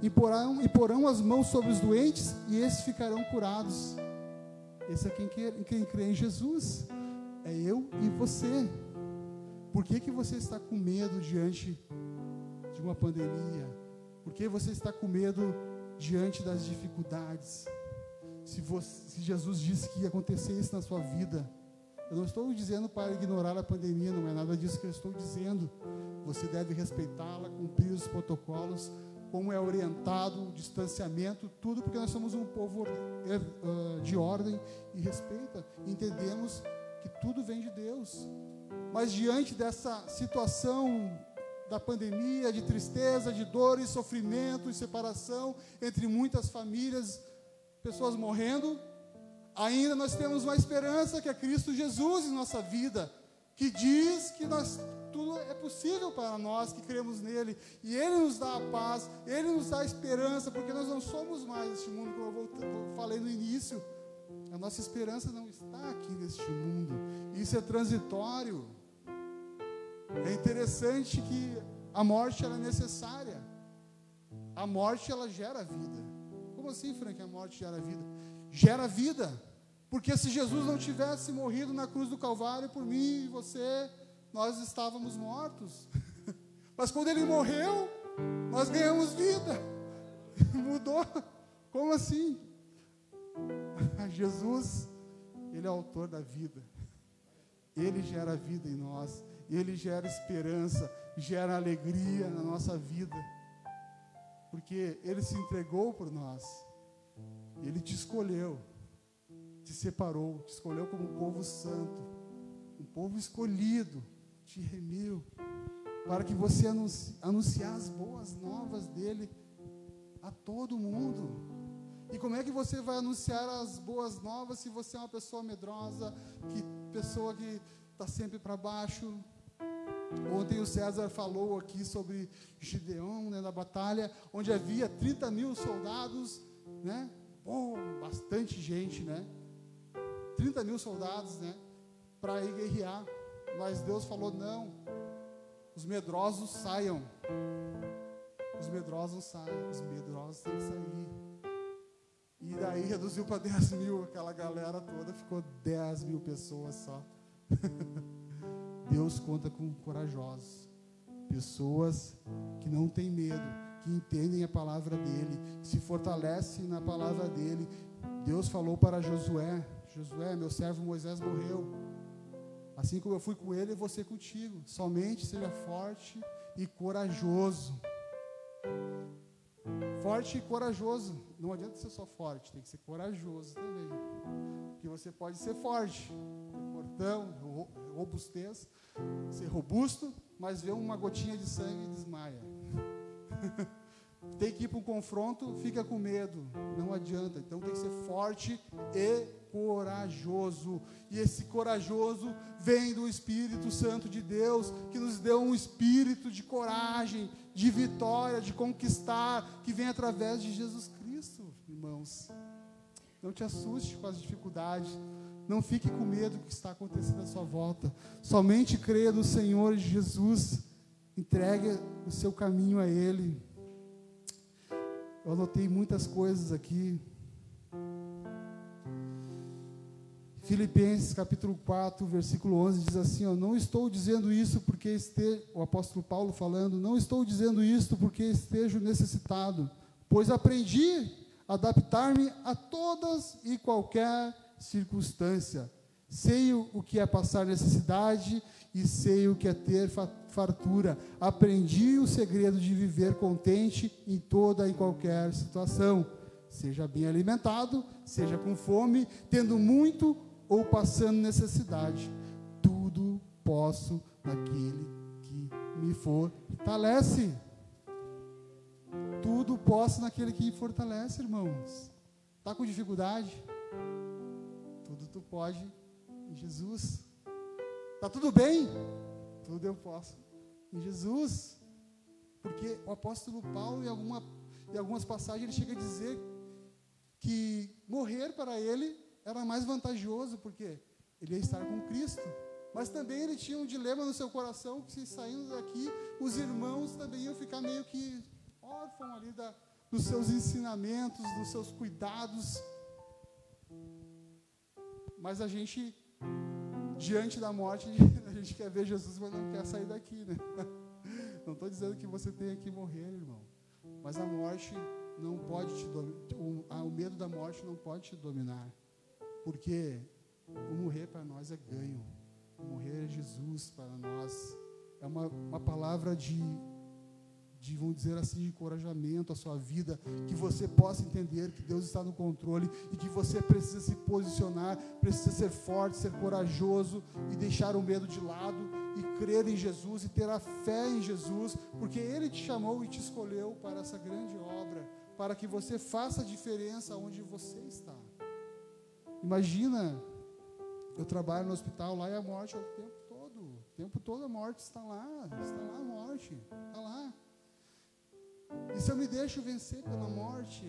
E porão, e porão as mãos sobre os doentes, e esses ficarão curados. Esse é quem, quem crê em Jesus. É eu e você. Por que, que você está com medo diante de uma pandemia? Por que você está com medo diante das dificuldades? Se, você- se Jesus disse que ia acontecer isso na sua vida, eu não estou dizendo para ignorar a pandemia, não é nada disso que eu estou dizendo. Você deve respeitá-la, cumprir os protocolos, como é orientado, o distanciamento, tudo, porque nós somos um povo eh, ah, de ordem e respeita. Entendemos que tudo vem de Deus. Mas diante dessa situação da pandemia, de tristeza, de dor e sofrimento e separação entre muitas famílias, pessoas morrendo, ainda nós temos uma esperança que é Cristo Jesus em nossa vida, que diz que nós tudo é possível para nós que cremos nele, e ele nos dá a paz, ele nos dá a esperança, porque nós não somos mais este mundo, como eu falei no início. A nossa esperança não está aqui neste mundo. Isso é transitório. É interessante que a morte ela é necessária. A morte ela gera vida. Como assim, Frank? A morte gera vida? Gera vida. Porque se Jesus não tivesse morrido na cruz do Calvário por mim e você, nós estávamos mortos. [LAUGHS] Mas quando ele morreu, nós ganhamos vida. [LAUGHS] Mudou. Como assim? [LAUGHS] Jesus, ele é autor da vida. Ele gera vida em nós, ele gera esperança, gera alegria na nossa vida. Porque ele se entregou por nós. Ele te escolheu, te separou, te escolheu como um povo santo, um povo escolhido, te remiu, para que você anuncie, as boas novas dele a todo mundo. E como é que você vai anunciar as boas novas se você é uma pessoa medrosa, que pessoa que está sempre para baixo? Ontem o César falou aqui sobre Gideão, né, na batalha, onde havia 30 mil soldados, né? Pô, bastante gente, né? 30 mil soldados, né? Para ir guerrear. Mas Deus falou: não, os medrosos saiam. Os medrosos saiam, os medrosos têm que sair. E daí reduziu para 10 mil, aquela galera toda, ficou 10 mil pessoas só. [LAUGHS] Deus conta com corajosos, pessoas que não têm medo, que entendem a palavra dele, se fortalecem na palavra dele. Deus falou para Josué: Josué, meu servo Moisés morreu. Assim como eu fui com ele, eu vou ser contigo. Somente seja forte e corajoso. Forte e corajoso. Não adianta ser só forte, tem que ser corajoso também. Porque você pode ser forte, ro- robustez, ser robusto, mas ver uma gotinha de sangue e desmaia. [LAUGHS] tem que ir para um confronto, fica com medo. Não adianta. Então tem que ser forte e corajoso. E esse corajoso vem do Espírito Santo de Deus, que nos deu um espírito de coragem, de vitória, de conquistar, que vem através de Jesus Cristo, irmãos. Não te assuste com as dificuldades. Não fique com medo do que está acontecendo à sua volta. Somente creia no Senhor Jesus. Entregue o seu caminho a Ele. Eu anotei muitas coisas aqui. Filipenses capítulo 4, versículo 11 diz assim: ó, Não estou dizendo isso porque esteja, o apóstolo Paulo falando, não estou dizendo isto porque esteja necessitado, pois aprendi a adaptar-me a todas e qualquer circunstância. Sei o que é passar necessidade e sei o que é ter fa- fartura. Aprendi o segredo de viver contente em toda e qualquer situação. Seja bem alimentado, seja com fome, tendo muito ou passando necessidade. Tudo posso naquele que me fortalece. Tudo posso naquele que me fortalece, irmãos. Está com dificuldade? Tudo tu pode em Jesus. Está tudo bem? Tudo eu posso em Jesus. Porque o apóstolo Paulo, em, alguma, em algumas passagens, ele chega a dizer que morrer para ele era mais vantajoso, porque ele ia estar com Cristo. Mas também ele tinha um dilema no seu coração, que se saindo daqui, os irmãos também iam ficar meio que órfãos ali da, dos seus ensinamentos, dos seus cuidados. Mas a gente, diante da morte, [LAUGHS] a gente quer ver Jesus, mas não quer sair daqui, né? [LAUGHS] Não estou dizendo que você tenha que morrer, irmão. Mas a morte não pode te dominar. O, medo da morte não pode te dominar. Porque o morrer para nós é ganho. O morrer é Jesus para nós. É uma, uma palavra de, de, vamos dizer assim, de encorajamento à sua vida. Que você possa entender que Deus está no controle e que você precisa se posicionar, precisa ser forte, ser corajoso e deixar o medo de lado e crer em Jesus e ter a fé em Jesus, porque Ele te chamou e te escolheu para essa grande obra, para que você faça a diferença onde você está. Imagina, eu trabalho no hospital lá e a morte é o tempo todo, o tempo todo a morte está lá, está lá a morte, está lá. E se eu me deixo vencer pela morte,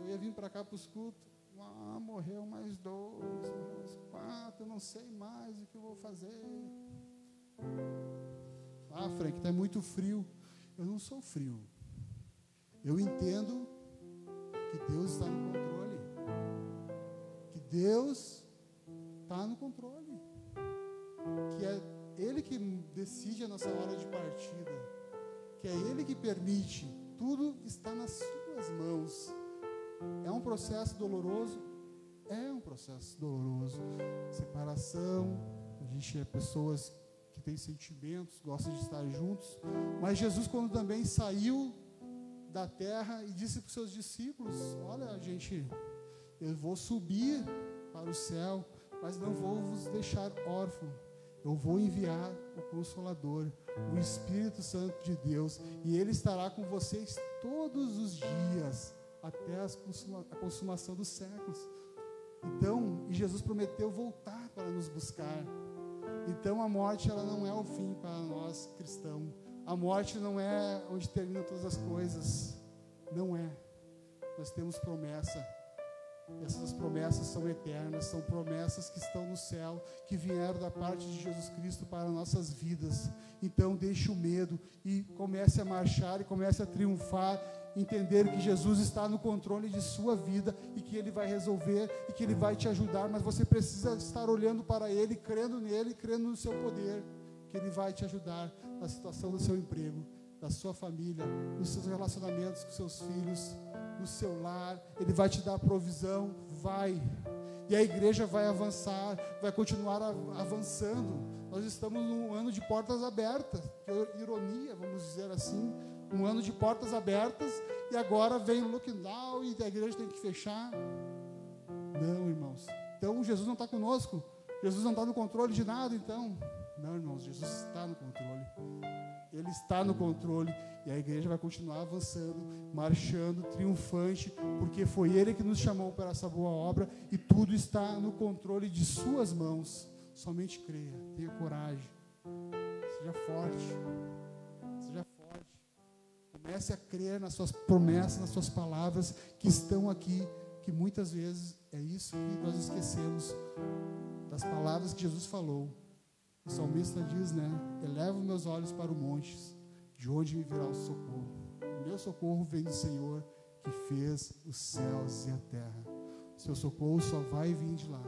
eu ia vir para cá para os cultos, ah, morreu mais dois, morreu mais quatro, eu não sei mais o que eu vou fazer. Ah, Frank, está muito frio. Eu não sou frio. Eu entendo que Deus está no controle. Que Deus está no controle. Que é Ele que decide a nossa hora de partida. Que é Ele que permite. Tudo está nas suas mãos. É um processo doloroso? É um processo doloroso. Separação, a gente é pessoas que têm sentimentos, gostam de estar juntos. Mas Jesus, quando também saiu da terra e disse para os seus discípulos: Olha, gente, eu vou subir para o céu, mas não vou vos deixar órfão. Eu vou enviar o Consolador, o Espírito Santo de Deus, e ele estará com vocês todos os dias, até consuma- a consumação dos séculos. Então, e Jesus prometeu voltar para nos buscar. Então, a morte ela não é o fim para nós cristãos. A morte não é onde terminam todas as coisas. Não é. Nós temos promessa. Essas promessas são eternas, são promessas que estão no céu, que vieram da parte de Jesus Cristo para nossas vidas. Então, deixe o medo e comece a marchar e comece a triunfar, entender que Jesus está no controle de sua vida e que Ele vai resolver e que Ele vai te ajudar, mas você precisa estar olhando para Ele, crendo nele, crendo no seu poder, que Ele vai te ajudar na situação do seu emprego, da sua família, nos seus relacionamentos com seus filhos, no seu lar, Ele vai te dar provisão, vai. E a igreja vai avançar, vai continuar avançando. Nós estamos num ano de portas abertas, que ironia, vamos dizer assim, um ano de portas abertas, e agora vem o lockdown e a igreja tem que fechar. Não, irmãos. Então Jesus não está conosco. Jesus não está no controle de nada, então. Não, irmãos, Jesus está no controle. Ele está no controle e a igreja vai continuar avançando, marchando, triunfante, porque foi Ele que nos chamou para essa boa obra e tudo está no controle de Suas mãos. Somente creia, tenha coragem, seja forte, seja forte. Comece a crer nas Suas promessas, nas Suas palavras que estão aqui, que muitas vezes é isso que nós esquecemos das palavras que Jesus falou. O salmista diz, né? Elevo meus olhos para o monte, de onde me virá o socorro. O meu socorro vem do Senhor, que fez os céus e a terra. Seu socorro só vai vir de lá.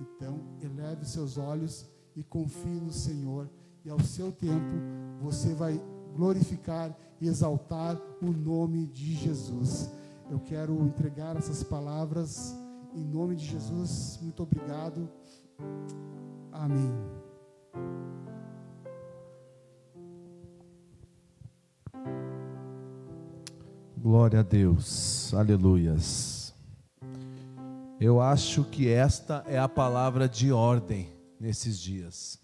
Então, eleve os seus olhos e confie no Senhor, e ao seu tempo você vai glorificar e exaltar o nome de Jesus. Eu quero entregar essas palavras em nome de Jesus. Muito obrigado. Amém. Glória a Deus, aleluias. Eu acho que esta é a palavra de ordem nesses dias.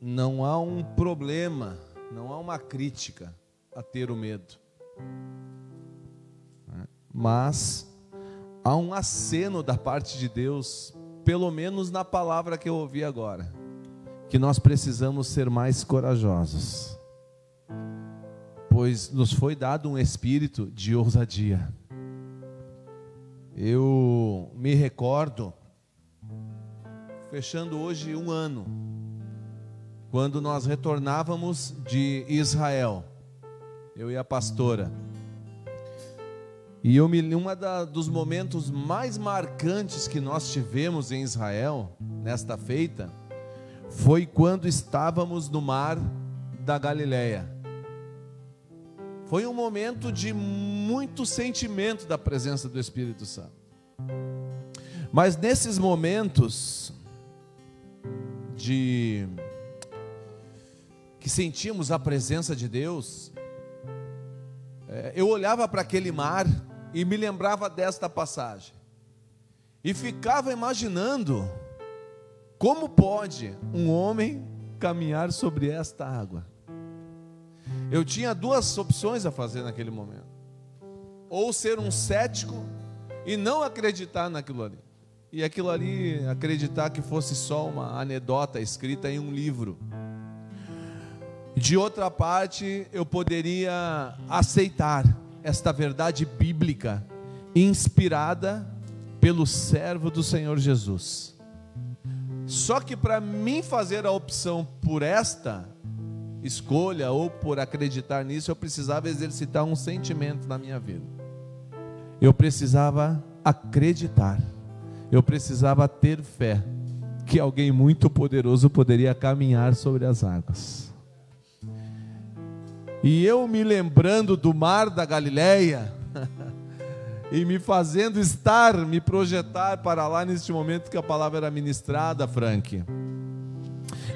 Não há um problema, não há uma crítica a ter o medo, mas há um aceno da parte de Deus, pelo menos na palavra que eu ouvi agora, que nós precisamos ser mais corajosos pois nos foi dado um espírito de ousadia. Eu me recordo, fechando hoje um ano, quando nós retornávamos de Israel, eu e a pastora. E eu me um dos momentos mais marcantes que nós tivemos em Israel nesta feita foi quando estávamos no mar da Galileia. Foi um momento de muito sentimento da presença do Espírito Santo. Mas nesses momentos de que sentimos a presença de Deus, é, eu olhava para aquele mar e me lembrava desta passagem. E ficava imaginando como pode um homem caminhar sobre esta água. Eu tinha duas opções a fazer naquele momento: ou ser um cético e não acreditar naquilo ali, e aquilo ali acreditar que fosse só uma anedota escrita em um livro. De outra parte, eu poderia aceitar esta verdade bíblica inspirada pelo servo do Senhor Jesus. Só que para mim fazer a opção por esta, escolha ou por acreditar nisso, eu precisava exercitar um sentimento na minha vida. Eu precisava acreditar. Eu precisava ter fé que alguém muito poderoso poderia caminhar sobre as águas. E eu me lembrando do mar da Galileia [LAUGHS] e me fazendo estar, me projetar para lá neste momento que a palavra era ministrada, Frank.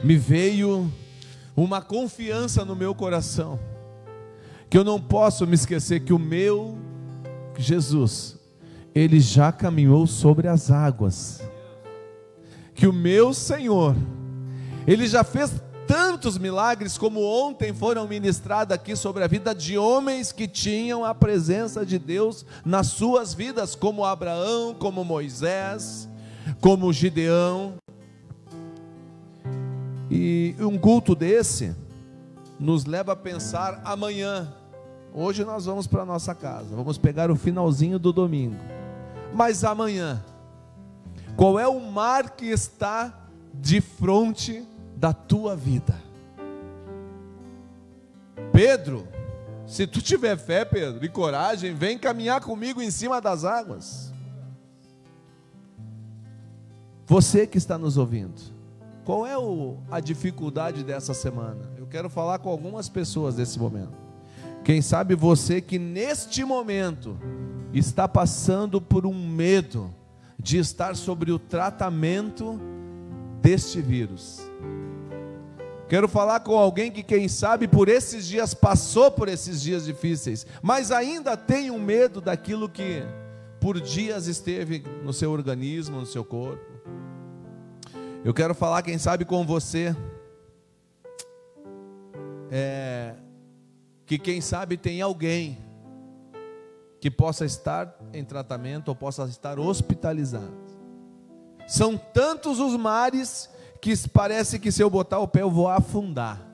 Me veio uma confiança no meu coração, que eu não posso me esquecer que o meu Jesus, ele já caminhou sobre as águas, que o meu Senhor, ele já fez tantos milagres como ontem foram ministrados aqui sobre a vida de homens que tinham a presença de Deus nas suas vidas, como Abraão, como Moisés, como Gideão, e um culto desse nos leva a pensar amanhã. Hoje nós vamos para nossa casa, vamos pegar o finalzinho do domingo. Mas amanhã, qual é o mar que está de frente da tua vida? Pedro, se tu tiver fé, Pedro, e coragem, vem caminhar comigo em cima das águas. Você que está nos ouvindo, qual é o, a dificuldade dessa semana? Eu quero falar com algumas pessoas nesse momento. Quem sabe você que neste momento está passando por um medo de estar sobre o tratamento deste vírus. Quero falar com alguém que, quem sabe, por esses dias passou por esses dias difíceis, mas ainda tem um medo daquilo que por dias esteve no seu organismo, no seu corpo. Eu quero falar, quem sabe, com você, é, que quem sabe tem alguém que possa estar em tratamento ou possa estar hospitalizado. São tantos os mares que parece que se eu botar o pé eu vou afundar.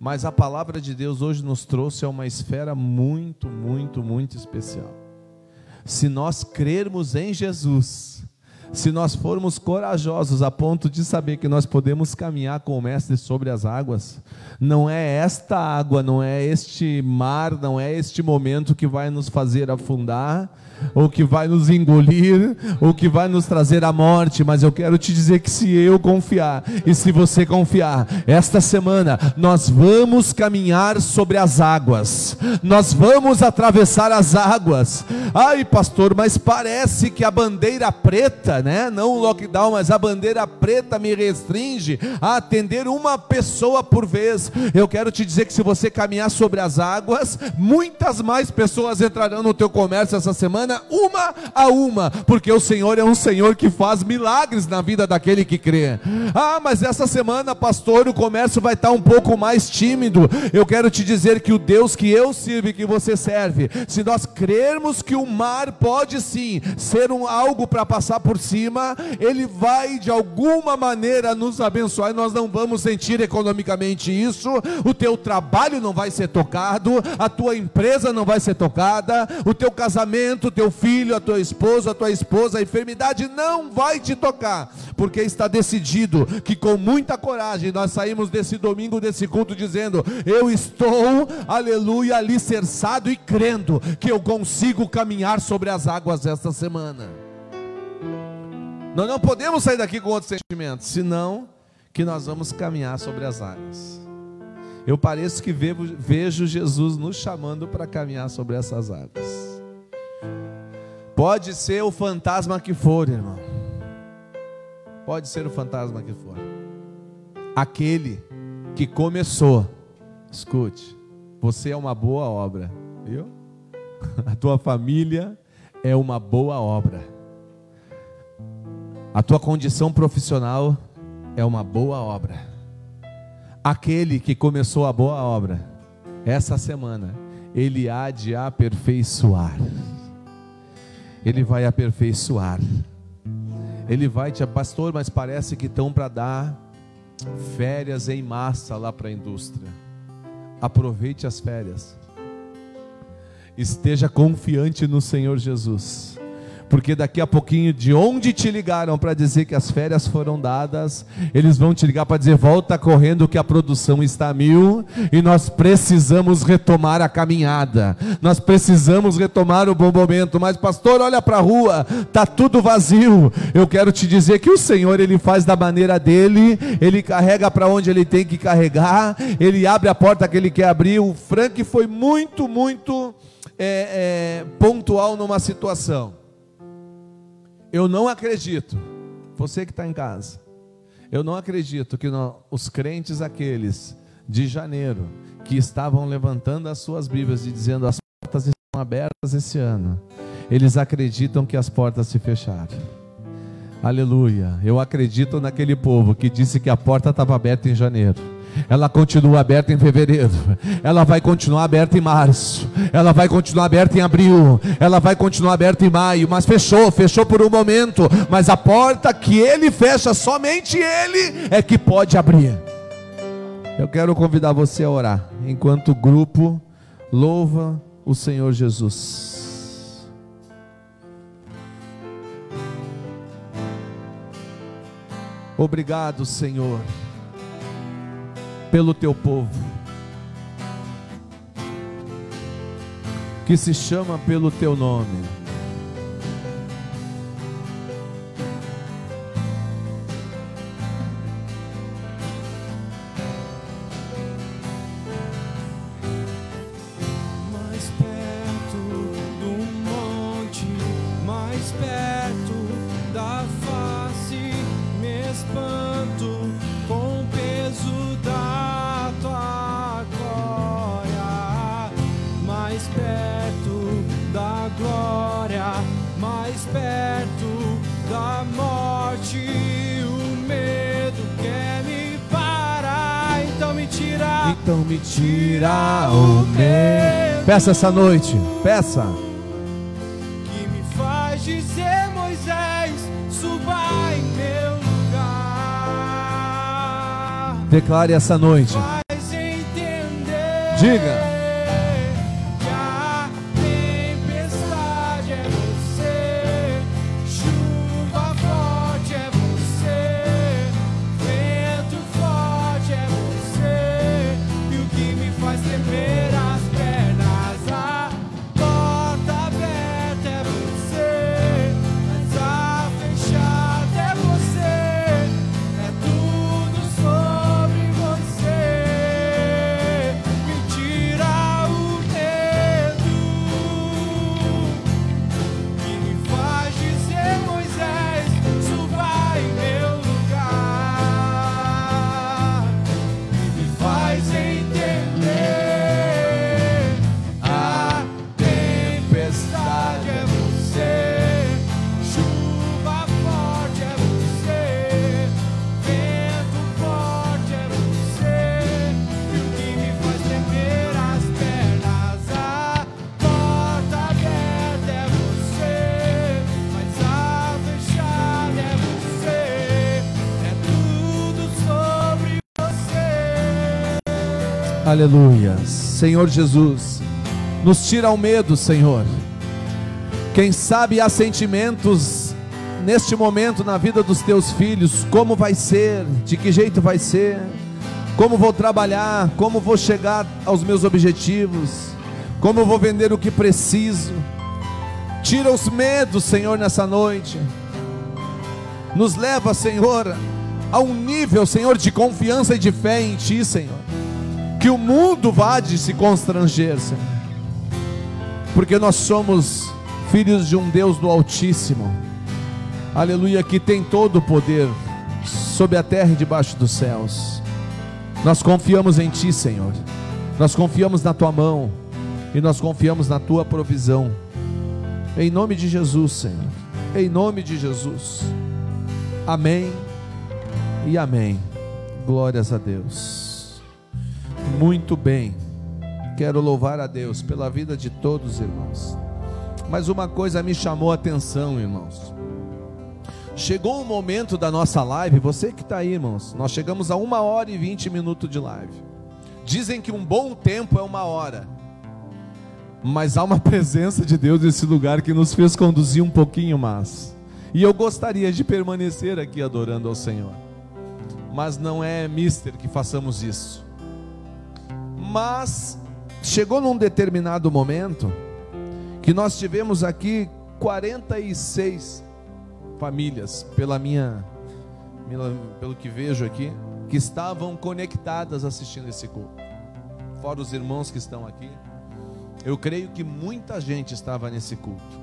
Mas a palavra de Deus hoje nos trouxe a uma esfera muito, muito, muito especial. Se nós crermos em Jesus, se nós formos corajosos a ponto de saber que nós podemos caminhar com o Mestre sobre as águas, não é esta água, não é este mar, não é este momento que vai nos fazer afundar, ou que vai nos engolir, ou que vai nos trazer a morte, mas eu quero te dizer que se eu confiar, e se você confiar, esta semana nós vamos caminhar sobre as águas, nós vamos atravessar as águas. Ai, pastor, mas parece que a bandeira preta, né? Não o lockdown, mas a bandeira preta me restringe a atender uma pessoa por vez. Eu quero te dizer que se você caminhar sobre as águas, muitas mais pessoas entrarão no teu comércio essa semana, uma a uma, porque o Senhor é um Senhor que faz milagres na vida daquele que crê. Ah, mas essa semana, pastor, o comércio vai estar um pouco mais tímido. Eu quero te dizer que o Deus que eu sirvo e que você serve, se nós crermos que o mar pode sim ser um algo para passar por cima, ele vai de alguma maneira nos abençoar e nós não vamos sentir economicamente isso. O teu trabalho não vai ser tocado, a tua empresa não vai ser tocada, o teu casamento, teu filho, a tua esposa, a tua esposa, a enfermidade não vai te tocar, porque está decidido que com muita coragem nós saímos desse domingo, desse culto, dizendo: Eu estou, aleluia, alicerçado e crendo que eu consigo caminhar sobre as águas esta semana. Nós não podemos sair daqui com outros sentimentos, senão que nós vamos caminhar sobre as águas. Eu pareço que vejo, vejo Jesus nos chamando para caminhar sobre essas águas. Pode ser o fantasma que for, irmão. Pode ser o fantasma que for. Aquele que começou, escute, você é uma boa obra, viu? [LAUGHS] A tua família é uma boa obra. A tua condição profissional é uma boa obra. Aquele que começou a boa obra, essa semana, ele há de aperfeiçoar. Ele vai aperfeiçoar. Ele vai te, pastor, mas parece que estão para dar férias em massa lá para a indústria. Aproveite as férias. Esteja confiante no Senhor Jesus porque daqui a pouquinho, de onde te ligaram para dizer que as férias foram dadas, eles vão te ligar para dizer: volta correndo que a produção está a mil e nós precisamos retomar a caminhada, nós precisamos retomar o bom momento. Mas, pastor, olha para a rua, está tudo vazio. Eu quero te dizer que o Senhor, Ele faz da maneira dele, Ele carrega para onde Ele tem que carregar, Ele abre a porta que Ele quer abrir. O Frank foi muito, muito é, é, pontual numa situação. Eu não acredito, você que está em casa, eu não acredito que os crentes aqueles de janeiro, que estavam levantando as suas Bíblias e dizendo as portas estão abertas esse ano, eles acreditam que as portas se fecharam. Aleluia. Eu acredito naquele povo que disse que a porta estava aberta em janeiro ela continua aberta em fevereiro, ela vai continuar aberta em março, ela vai continuar aberta em abril, ela vai continuar aberta em maio, mas fechou, fechou por um momento, mas a porta que ele fecha, somente ele é que pode abrir. Eu quero convidar você a orar, enquanto o grupo louva o Senhor Jesus. Obrigado, Senhor pelo teu povo, que se chama pelo teu nome. Peça essa noite, peça. que me faz dizer Moisés, suba em meu lugar. Declare essa noite. Faz entender Diga. Aleluia. Senhor Jesus, nos tira o medo, Senhor. Quem sabe há sentimentos neste momento na vida dos teus filhos, como vai ser, de que jeito vai ser, como vou trabalhar, como vou chegar aos meus objetivos, como vou vender o que preciso. Tira os medos, Senhor, nessa noite. Nos leva, Senhor, a um nível, Senhor, de confiança e de fé em Ti, Senhor. Que o mundo vá de se constranger, Senhor. Porque nós somos filhos de um Deus do Altíssimo. Aleluia, que tem todo o poder sobre a terra e debaixo dos céus. Nós confiamos em Ti, Senhor. Nós confiamos na Tua mão e nós confiamos na Tua provisão. Em nome de Jesus, Senhor. Em nome de Jesus. Amém e amém. Glórias a Deus. Muito bem. Quero louvar a Deus pela vida de todos, irmãos. Mas uma coisa me chamou a atenção, irmãos. Chegou o momento da nossa live, você que está aí, irmãos. Nós chegamos a uma hora e vinte minutos de live. Dizem que um bom tempo é uma hora. Mas há uma [LAUGHS] presença de Deus nesse lugar que nos fez conduzir um pouquinho mais. E eu gostaria de permanecer aqui adorando ao Senhor. Mas não é mister que façamos isso. Mas chegou num determinado momento que nós tivemos aqui 46 famílias, pela minha, pelo que vejo aqui, que estavam conectadas assistindo esse culto. Fora os irmãos que estão aqui. Eu creio que muita gente estava nesse culto.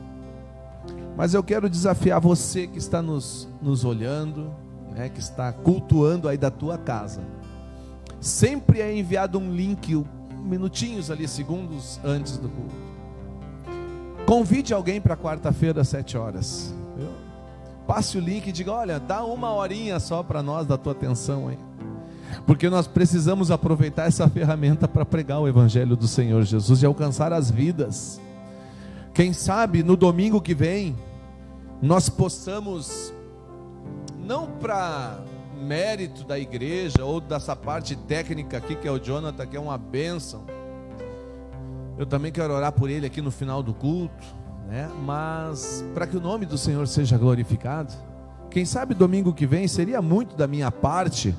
Mas eu quero desafiar você que está nos, nos olhando, né, que está cultuando aí da tua casa. Sempre é enviado um link, minutinhos ali, segundos antes do culto. Convide alguém para quarta-feira às sete horas. Passe o link e diga: olha, dá uma horinha só para nós da tua atenção aí. Porque nós precisamos aproveitar essa ferramenta para pregar o Evangelho do Senhor Jesus e alcançar as vidas. Quem sabe no domingo que vem nós possamos, não para mérito da igreja ou dessa parte técnica aqui que é o Jonathan, que é uma bênção. Eu também quero orar por ele aqui no final do culto, né? Mas para que o nome do Senhor seja glorificado. Quem sabe domingo que vem seria muito da minha parte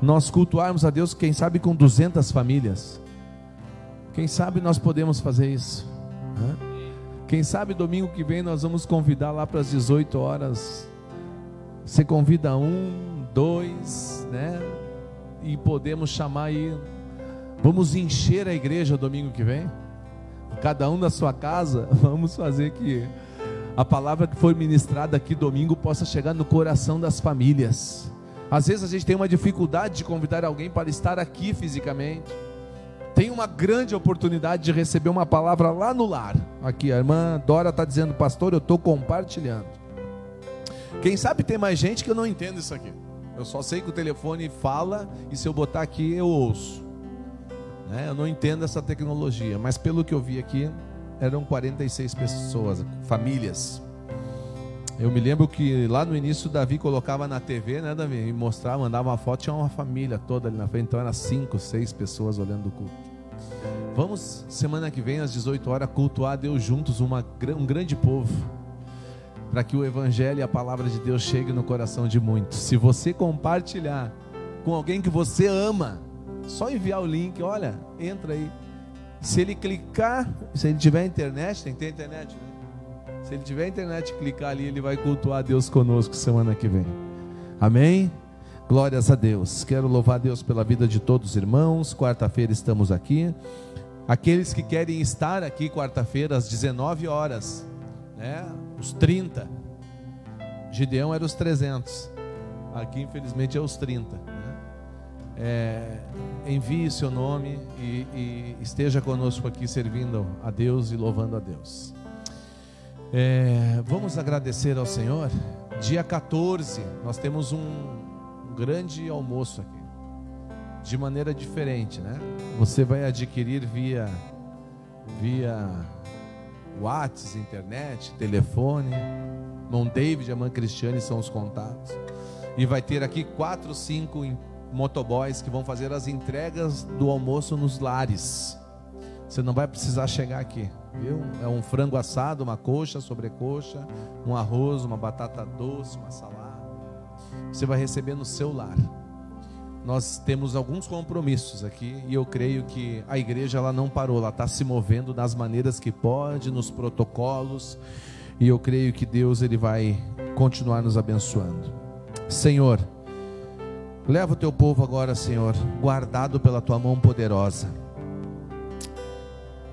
nós cultuarmos a Deus, quem sabe com 200 famílias. Quem sabe nós podemos fazer isso. né? Quem sabe domingo que vem nós vamos convidar lá para as 18 horas. Você convida um, dois, né? E podemos chamar aí. Vamos encher a igreja domingo que vem. Cada um na sua casa, [LAUGHS] vamos fazer que a palavra que for ministrada aqui domingo possa chegar no coração das famílias. Às vezes a gente tem uma dificuldade de convidar alguém para estar aqui fisicamente. Tem uma grande oportunidade de receber uma palavra lá no lar. Aqui, a irmã Dora está dizendo, pastor, eu estou compartilhando. Quem sabe tem mais gente que eu não entendo isso aqui. Eu só sei que o telefone fala e se eu botar aqui eu ouço. Né? Eu não entendo essa tecnologia, mas pelo que eu vi aqui, eram 46 pessoas, famílias. Eu me lembro que lá no início Davi colocava na TV, né, Davi? E mostrava, mandava uma foto, tinha uma família toda ali na frente, então era cinco, seis pessoas olhando o culto. Vamos, semana que vem, às 18 horas, cultuar a Deus juntos, uma, um grande povo, para que o Evangelho e a palavra de Deus chegue no coração de muitos. Se você compartilhar com alguém que você ama, só enviar o link, olha, entra aí. Se ele clicar, se ele tiver internet, tem que ter internet, né? Se ele tiver internet clicar ali, ele vai cultuar Deus conosco semana que vem. Amém? Glórias a Deus. Quero louvar Deus pela vida de todos os irmãos. Quarta-feira estamos aqui. Aqueles que querem estar aqui quarta-feira às 19 horas, né? Os 30. Gideão era os 300. Aqui, infelizmente, é os 30. né? É, envie seu nome e, e esteja conosco aqui servindo a Deus e louvando a Deus. É, vamos agradecer ao Senhor. Dia 14, nós temos um, um grande almoço aqui. De maneira diferente, né? Você vai adquirir via via WhatsApp, internet, telefone. Irmão David a Cristiane são os contatos. E vai ter aqui quatro, cinco motoboys que vão fazer as entregas do almoço nos lares. Você não vai precisar chegar aqui, viu? É um frango assado, uma coxa, sobrecoxa, um arroz, uma batata doce, uma salada. Você vai receber no seu lar. Nós temos alguns compromissos aqui e eu creio que a igreja ela não parou, ela está se movendo das maneiras que pode, nos protocolos e eu creio que Deus ele vai continuar nos abençoando. Senhor, leva o teu povo agora, Senhor, guardado pela tua mão poderosa.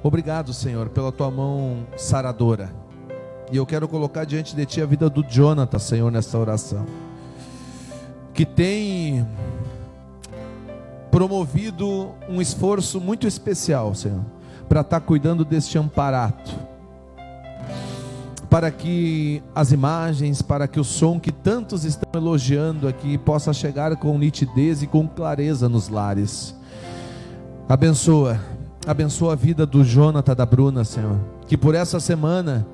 Obrigado, Senhor, pela tua mão saradora. E eu quero colocar diante de ti a vida do Jonathan, Senhor, nessa oração. Que tem promovido um esforço muito especial, Senhor, para estar cuidando deste amparato. Para que as imagens, para que o som que tantos estão elogiando aqui possa chegar com nitidez e com clareza nos lares. Abençoa, abençoa a vida do Jonathan da Bruna, Senhor, que por essa semana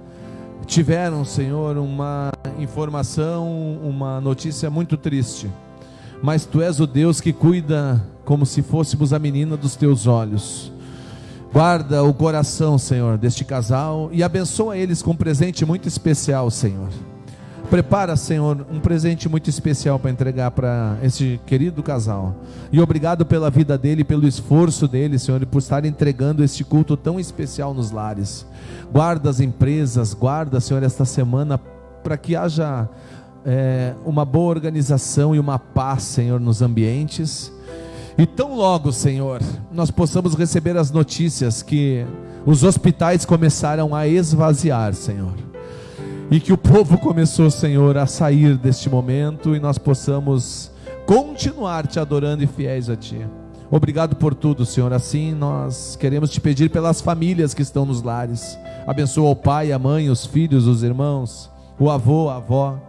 tiveram, Senhor, uma informação, uma notícia muito triste. Mas tu és o Deus que cuida como se fôssemos a menina dos teus olhos. Guarda o coração, Senhor, deste casal e abençoa eles com um presente muito especial, Senhor. Prepara, Senhor, um presente muito especial para entregar para esse querido casal. E obrigado pela vida dele, pelo esforço dele, Senhor, e por estar entregando este culto tão especial nos lares. Guarda as empresas, guarda, Senhor, esta semana para que haja é, uma boa organização e uma paz, Senhor, nos ambientes. E tão logo, Senhor, nós possamos receber as notícias que os hospitais começaram a esvaziar, Senhor. E que o povo começou, Senhor, a sair deste momento e nós possamos continuar te adorando e fiéis a Ti. Obrigado por tudo, Senhor. Assim nós queremos te pedir pelas famílias que estão nos lares. Abençoa o pai, a mãe, os filhos, os irmãos, o avô, a avó.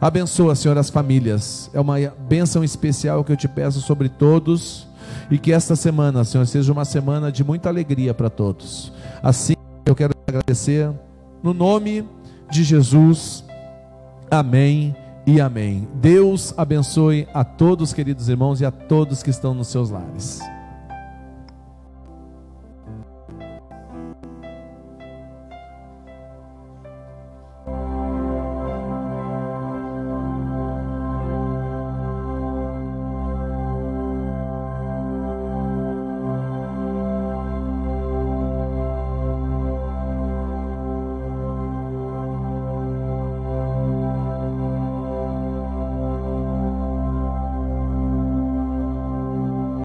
Abençoa, Senhor, as famílias. É uma bênção especial que eu te peço sobre todos. E que esta semana, Senhor, seja uma semana de muita alegria para todos. Assim, eu quero te agradecer no nome de Jesus. Amém e amém. Deus abençoe a todos, queridos irmãos, e a todos que estão nos seus lares.